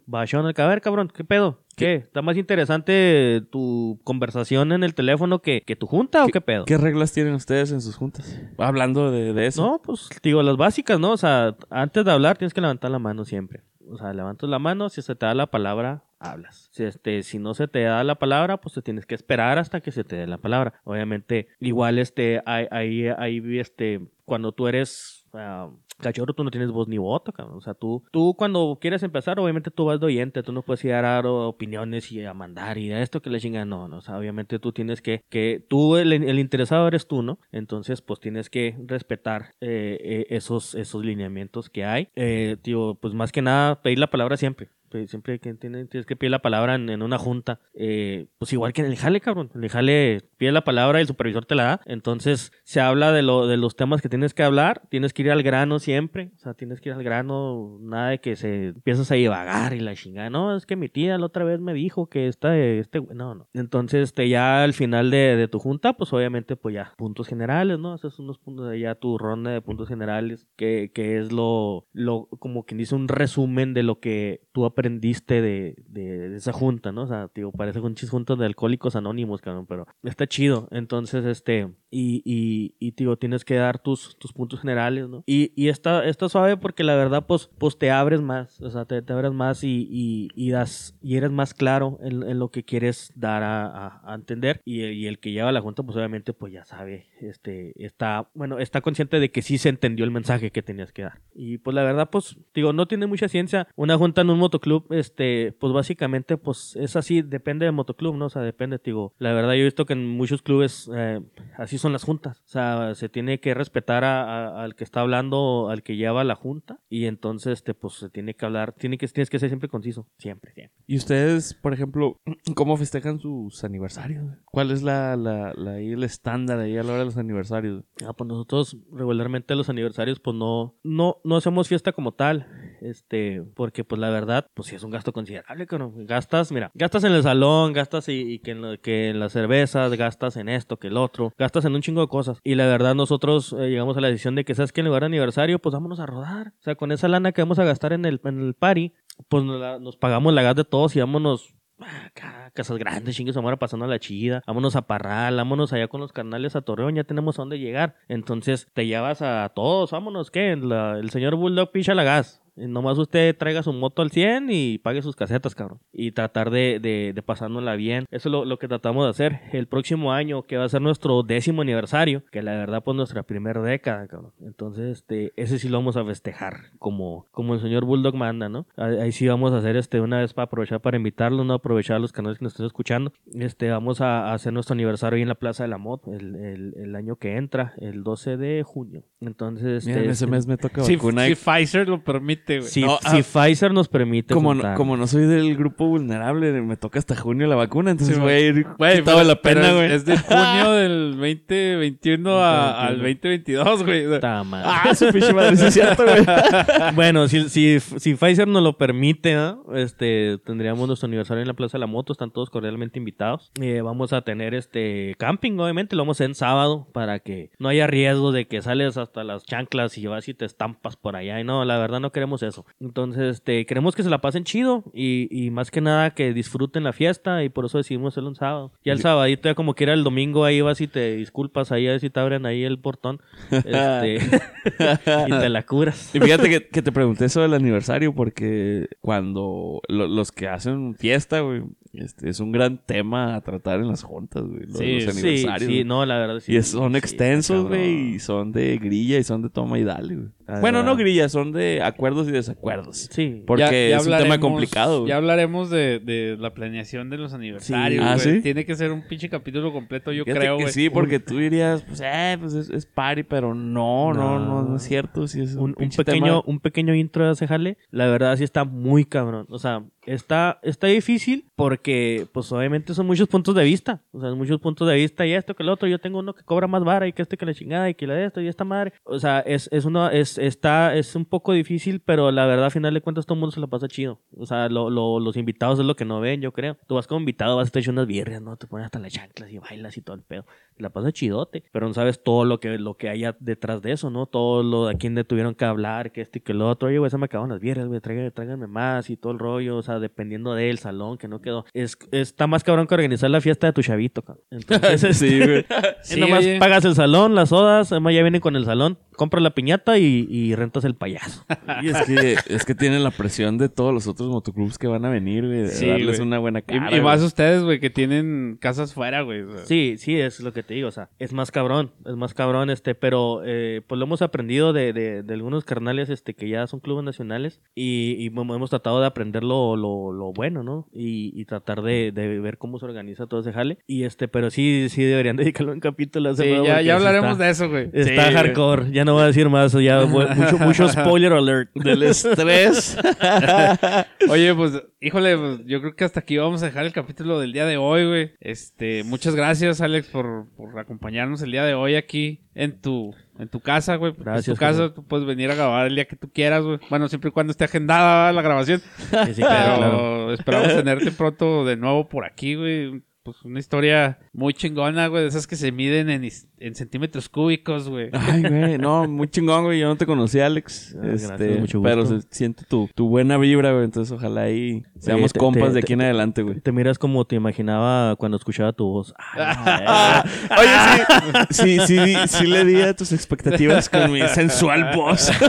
bachón al caber, cabrón, ¿qué pedo? ¿Qué? ¿Está más interesante tu conversación en el teléfono que, que tu junta o qué pedo? ¿Qué reglas tienen ustedes en sus juntas? Hablando de, de eso. No, pues digo, las básicas, ¿no? O sea, antes de hablar tienes que levantar la mano siempre. O sea, levantas la mano, si se te da la palabra, hablas. Si, este, si no se te da la palabra, pues te tienes que esperar hasta que se te dé la palabra. Obviamente, igual este, ahí, ahí, este, cuando tú eres uh, cachorro, tú no tienes voz ni voto, cabrón. O sea, tú, tú cuando quieres empezar, obviamente tú vas de oyente, tú no puedes ir a dar opiniones y a mandar y a esto que le chingan, no, no. Obviamente tú tienes que, que tú, el, el interesado eres tú, ¿no? Entonces, pues tienes que respetar eh, eh, esos, esos lineamientos que hay. Eh, tío, pues más que nada, pedir la palabra siempre. Pues, siempre que tienes, que pedir la palabra en, una junta, eh, pues igual que en el jale, cabrón. En el jale pide la palabra y el supervisor te la da. Entonces se habla de, lo, de los temas que tienes que hablar. Tienes que ir al grano siempre. O sea, tienes que ir al grano. Nada de que se empiezas a divagar y la chingada. No, es que mi tía la otra vez me dijo que esta, este, no, no. Entonces, este, ya al final de, tu junta, pues obviamente, pues ya, puntos generales, ¿no? Haces unos puntos de ya tu ronda de puntos generales, que, que es lo, lo, como quien dice, un resumen de lo que tú aprendiste de, de, esa junta, ¿no? O sea, tío, parece un chis juntos de alcohólicos anónimos, cabrón, pero está chido. Entonces, este, y, y, y tío, tienes que dar tus, tus puntos generales, ¿no? Y, y está, está suave porque la verdad, pues, pues te abres más, o sea, te, te abres más y, y, y, das, y eres más claro en, en lo que quieres dar a, a, entender. Y, y, el que lleva la junta, pues obviamente, pues ya sabe, este, está, bueno, está consciente de que sí se entendió el mensaje que tenías que dar. Y pues la verdad, pues, digo, no tiene mucha ciencia. Una junta en un motoclub, este, pues básicamente, pues es así, depende del motoclub, ¿no? O sea, depende, digo, la verdad yo he visto que en muchos clubes eh, así son las juntas. O sea, se tiene que respetar al que está hablando, al que lleva la junta. Y entonces, este, pues se tiene que hablar, tiene que, tienes que ser siempre conciso. Siempre, siempre. ¿Y ustedes, por ejemplo, <clears throat> cómo festejan sus aniversarios? ¿Cuál es la, la, la el estándar ahí a la hora de los aniversarios? Ah, pues nosotros regularmente los aniversarios, pues no, no, no hacemos fiesta como tal. Este, porque pues la verdad, pues sí es un gasto considerable, ¿no? Gastas, mira, gastas en el salón, gastas y, que, en que en las cervezas, gastas en esto, que el otro, gastas en un chingo de cosas. Y la verdad, nosotros eh, llegamos a la decisión de que, ¿sabes que En lugar de aniversario, pues vámonos a rodar. O sea, con esa lana que vamos a gastar en el, en el party, pues nos, pagamos la gas de todos y vámonos acá, casas grandes, chingues, vamos a pasando a la chida, vámonos a Parral, vámonos allá con los canales a Torreón, ya tenemos a dónde llegar. Entonces te llevas a todos, vámonos, ¿qué? el señor Bulldog picha la gas. Nomás usted traiga su moto al 100 y pague sus casetas, cabrón. Y tratar de, de, de pasárnosla bien. Eso es lo, lo, que tratamos de hacer. El próximo año, que va a ser nuestro décimo aniversario, que la verdad, pues nuestra primera década, cabrón. Entonces, este, ese sí lo vamos a festejar, como, como el señor Bulldog manda, ¿no? Ahí, sí vamos a hacer este una vez para aprovechar para invitarlos, ¿no? Aprovechar los canales que nos estén escuchando. Este, vamos a, hacer nuestro aniversario ahí en la Plaza de la Moto el, el, el año que entra, el 12 de junio. Entonces, este, ese mes me toca si, si Pfizer lo permite si, ah, Pfizer nos permite. Como no, como no soy del grupo vulnerable, me toca hasta junio la vacuna, entonces voy a ir. Güey, la pena, güey. Es de <laughs> junio del 2021 al 2022, güey. Ah, <laughs> su pinche madre, sí es cierto, güey. <laughs> bueno, si, si, si Pfizer nos lo permite, este, tendríamos nuestro aniversario en la Plaza de la Moto, están todos cordialmente invitados. Eh, vamos a tener este camping, obviamente, lo vamos a hacer en sábado para que no haya riesgo de que sales hasta las chanclas y vas y te estampas por allá. Y no, la verdad no queremos eso. Entonces, este, queremos que se la pasen chido y, y más que nada que disfruten la fiesta y por eso decidimos hacerlo un sábado. Ya el sabadito, ya como quiera el domingo, ahí vas y te disculpas, ahí a ver si te abren ahí el portón este, <laughs> y te la curas. Y fíjate que, que, te pregunté eso del aniversario porque cuando los que hacen fiesta, güey, este, es un gran tema a tratar en las juntas, güey. Los, sí, los aniversarios. Sí, no, la verdad sí. Y son extensos, güey, y son de grilla y son de toma y dale, güey. bueno, no grilla, son de acuerdos y desacuerdos. Sí. Porque es un tema complicado, güey. Ya hablaremos de, de, la planeación de los aniversarios, ¿Ah, ¿sí? Tiene que ser un pinche capítulo completo, yo creo, güey. Sí, porque tú dirías, pues, eh, pues es, es party, pero no, no, no, no, es cierto. Sí es un, un, pequeño, un pequeño intro de ese jale, la verdad sí está muy cabrón. O sea, está, está difícil porque, pues obviamente son muchos puntos de vista. O sea, muchos puntos de vista y esto que el otro. Yo tengo uno que cobra más vara y que este que la chingada y que la de esto y esta madre. O sea, es, es uno, es, está, es un poco difícil, pero la verdad, a final de cuentas, todo el mundo se la pasa chido. O sea, lo, lo, los invitados es lo que no ven, yo creo. Tú vas como invitado, vas a estar hecho unas birrias, ¿no? Te pones hasta las chanclas y bailas y todo el pedo. Te la pasa chidote. Pero no sabes todo lo que, lo que hay detrás de eso, ¿no? Todo lo de a quién le tuvieron que hablar, que este y que el otro. Oye, güey, se me acaban las birrias, güey, tráiganme más y todo el rollo. O sea, dependiendo del salón que no quedó. Es, está más cabrón que organizar la fiesta de tu chavito, cabrón. Entonces, <laughs> sí, güey. <laughs> Sí, nomás oye. pagas el salón, las sodas, además ya vienen con el salón, compras la piñata y, y rentas el payaso. Y es que, es que tienen la presión de todos los otros motoclubs que van a venir, güey. De Sí, darles güey. una buena Y, cara. y más güey. ustedes, güey, que tienen casas fuera, güey. o sea. Sí, sí, es lo que te digo, o sea, es más cabrón, es más cabrón, este, pero eh, pues lo hemos aprendido de, de, de algunos carnales, este, que ya son clubes nacionales y, y hemos tratado de aprender lo, lo, lo bueno, ¿no? Y, y tratar de, de ver cómo se organiza todo ese jale. Y este, pero sí, sí deberían <laughs> dedicarlo en capítulo. Sí, ya, ya hablaremos está- de eso, güey. Está Sí, hardcore, ya no voy a decir más, ya <laughs> mucho, mucho spoiler alert. Del estrés. <laughs> Oye, pues, híjole, pues, yo creo que hasta aquí vamos a dejar el capítulo del día de hoy, güey. Este, muchas gracias, Alex, por, por acompañarnos el día de hoy aquí en tu, en tu casa, güey. Es tu casa, tú puedes venir a grabar el día que tú quieras, güey. Bueno, siempre y cuando esté agendada la grabación. <laughs> Sí, sí, Pero claro, claro. esperamos <laughs> tenerte pronto de nuevo por aquí, güey. Pues una historia muy chingona, güey, de esas que se miden en, centímetros cúbicos, güey. <laughs> Ay, güey, no, muy chingón, güey. Yo no te conocí, Alex. Ah, este, gracias, mucho pero gusto. se siente tu, tu buena vibra, güey. Entonces, ojalá ahí seamos te- compas te- de aquí en adelante, güey. Te miras como te imaginaba cuando escuchaba tu voz. <laughs> Ah, oye, sí, sí, sí, sí le di a tus expectativas con mi sensual voz. <laughs>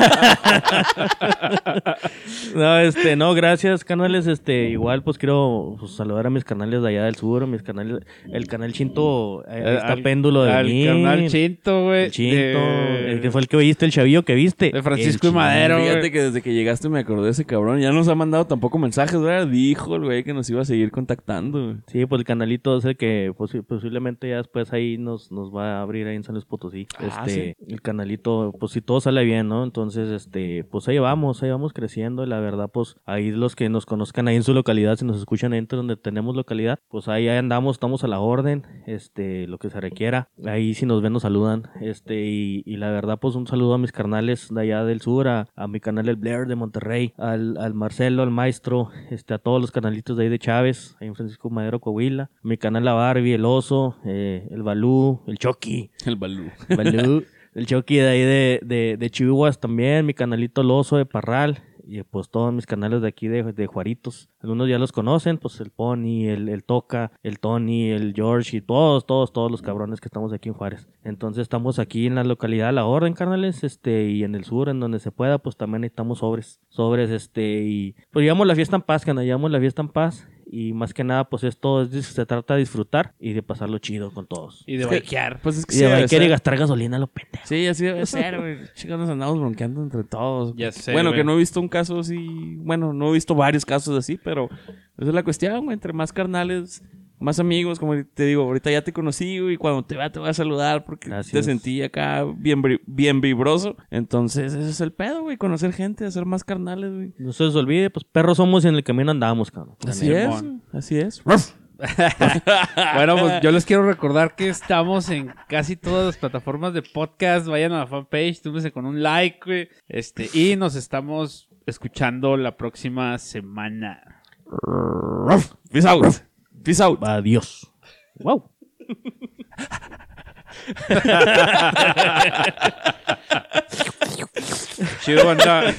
No, este, no, gracias, canales. Este, igual, pues quiero pues, saludar a mis canales de allá del sur, mis canales, el canal Chinto, eh, está Al- péndulo de al mí. carnal Chinto, güey. El Chinto, de- el que fue el que oíste, el chavillo que viste. De Francisco El y Madero. Fíjate que desde que llegaste me acordé de ese cabrón. Ya nos ha mandado tampoco mensajes, ¿verdad? Dijo el güey que nos iba a seguir contactando. Sí, pues el canalito es el que posi- posiblemente ya después ahí nos, nos va a abrir ahí en San Luis Potosí. Ah, este, el canalito, pues si todo sale bien, ¿no? Entonces, este, pues ahí vamos, ahí vamos creciendo. Y la verdad, pues ahí los que nos conozcan ahí en su localidad, si nos escuchan ahí donde tenemos localidad, pues ahí, ahí andamos, estamos a la orden, este, lo que se requiera. Ahí si nos ven nos saludan. Este, y, y la verdad, pues un saludo a mis carnales de allá del sur, a, a mi canal el Blair de Monterrey, al, al Marcelo, al maestro, este, a todos los canalitos de ahí de Chávez, ahí en Francisco Madero, Coahuila, mi canal La Barbie, el Oso, eh, el Balú, el Chucky, El Balú. el Balú, el Chucky de ahí de, de, de Chihuahuas también, mi canalito El Oso de Parral, y pues todos mis canales de aquí de, de Juaritos. Algunos ya los conocen, pues el Pony, el, el Toca, el Tony, el George y todos, todos, todos los cabrones que estamos aquí en Juárez. Entonces estamos aquí en la localidad La Orden, carnales, este, y en el sur, en donde se pueda, pues también necesitamos sobres. Sobres, este, y pues llevamos la fiesta en paz, que llevamos la fiesta en paz. Y más que nada, pues esto es, se trata de disfrutar y de pasarlo chido con todos. Y de Es que- bikear. Pues es que Y sí, de bailar y gastar gasolina a lo pendejo. Sí, así debe ser, güey. Chicos, nos andamos bronqueando entre todos. Ya sé, bueno, que no he visto un caso así. Bueno, no he visto varios casos así, pero esa es la cuestión, güey. Entre más carnales, más amigos, como te digo, ahorita ya te conocí, güey. Y cuando te vea, te voy a saludar porque Gracias. te sentí acá bien, bien vibroso. Entonces, ese es el pedo, güey. Conocer gente, hacer más carnales, güey. No se les olvide, pues perros somos y en el camino andamos, cabrón. Así es, así es. <laughs> Bueno, pues yo les quiero recordar que estamos en casi todas las plataformas de podcast. Vayan a la fanpage, túmense con un like, güey. Este, y nos estamos escuchando la próxima semana. Peace out. Peace out. Adiós. Wow. Banda.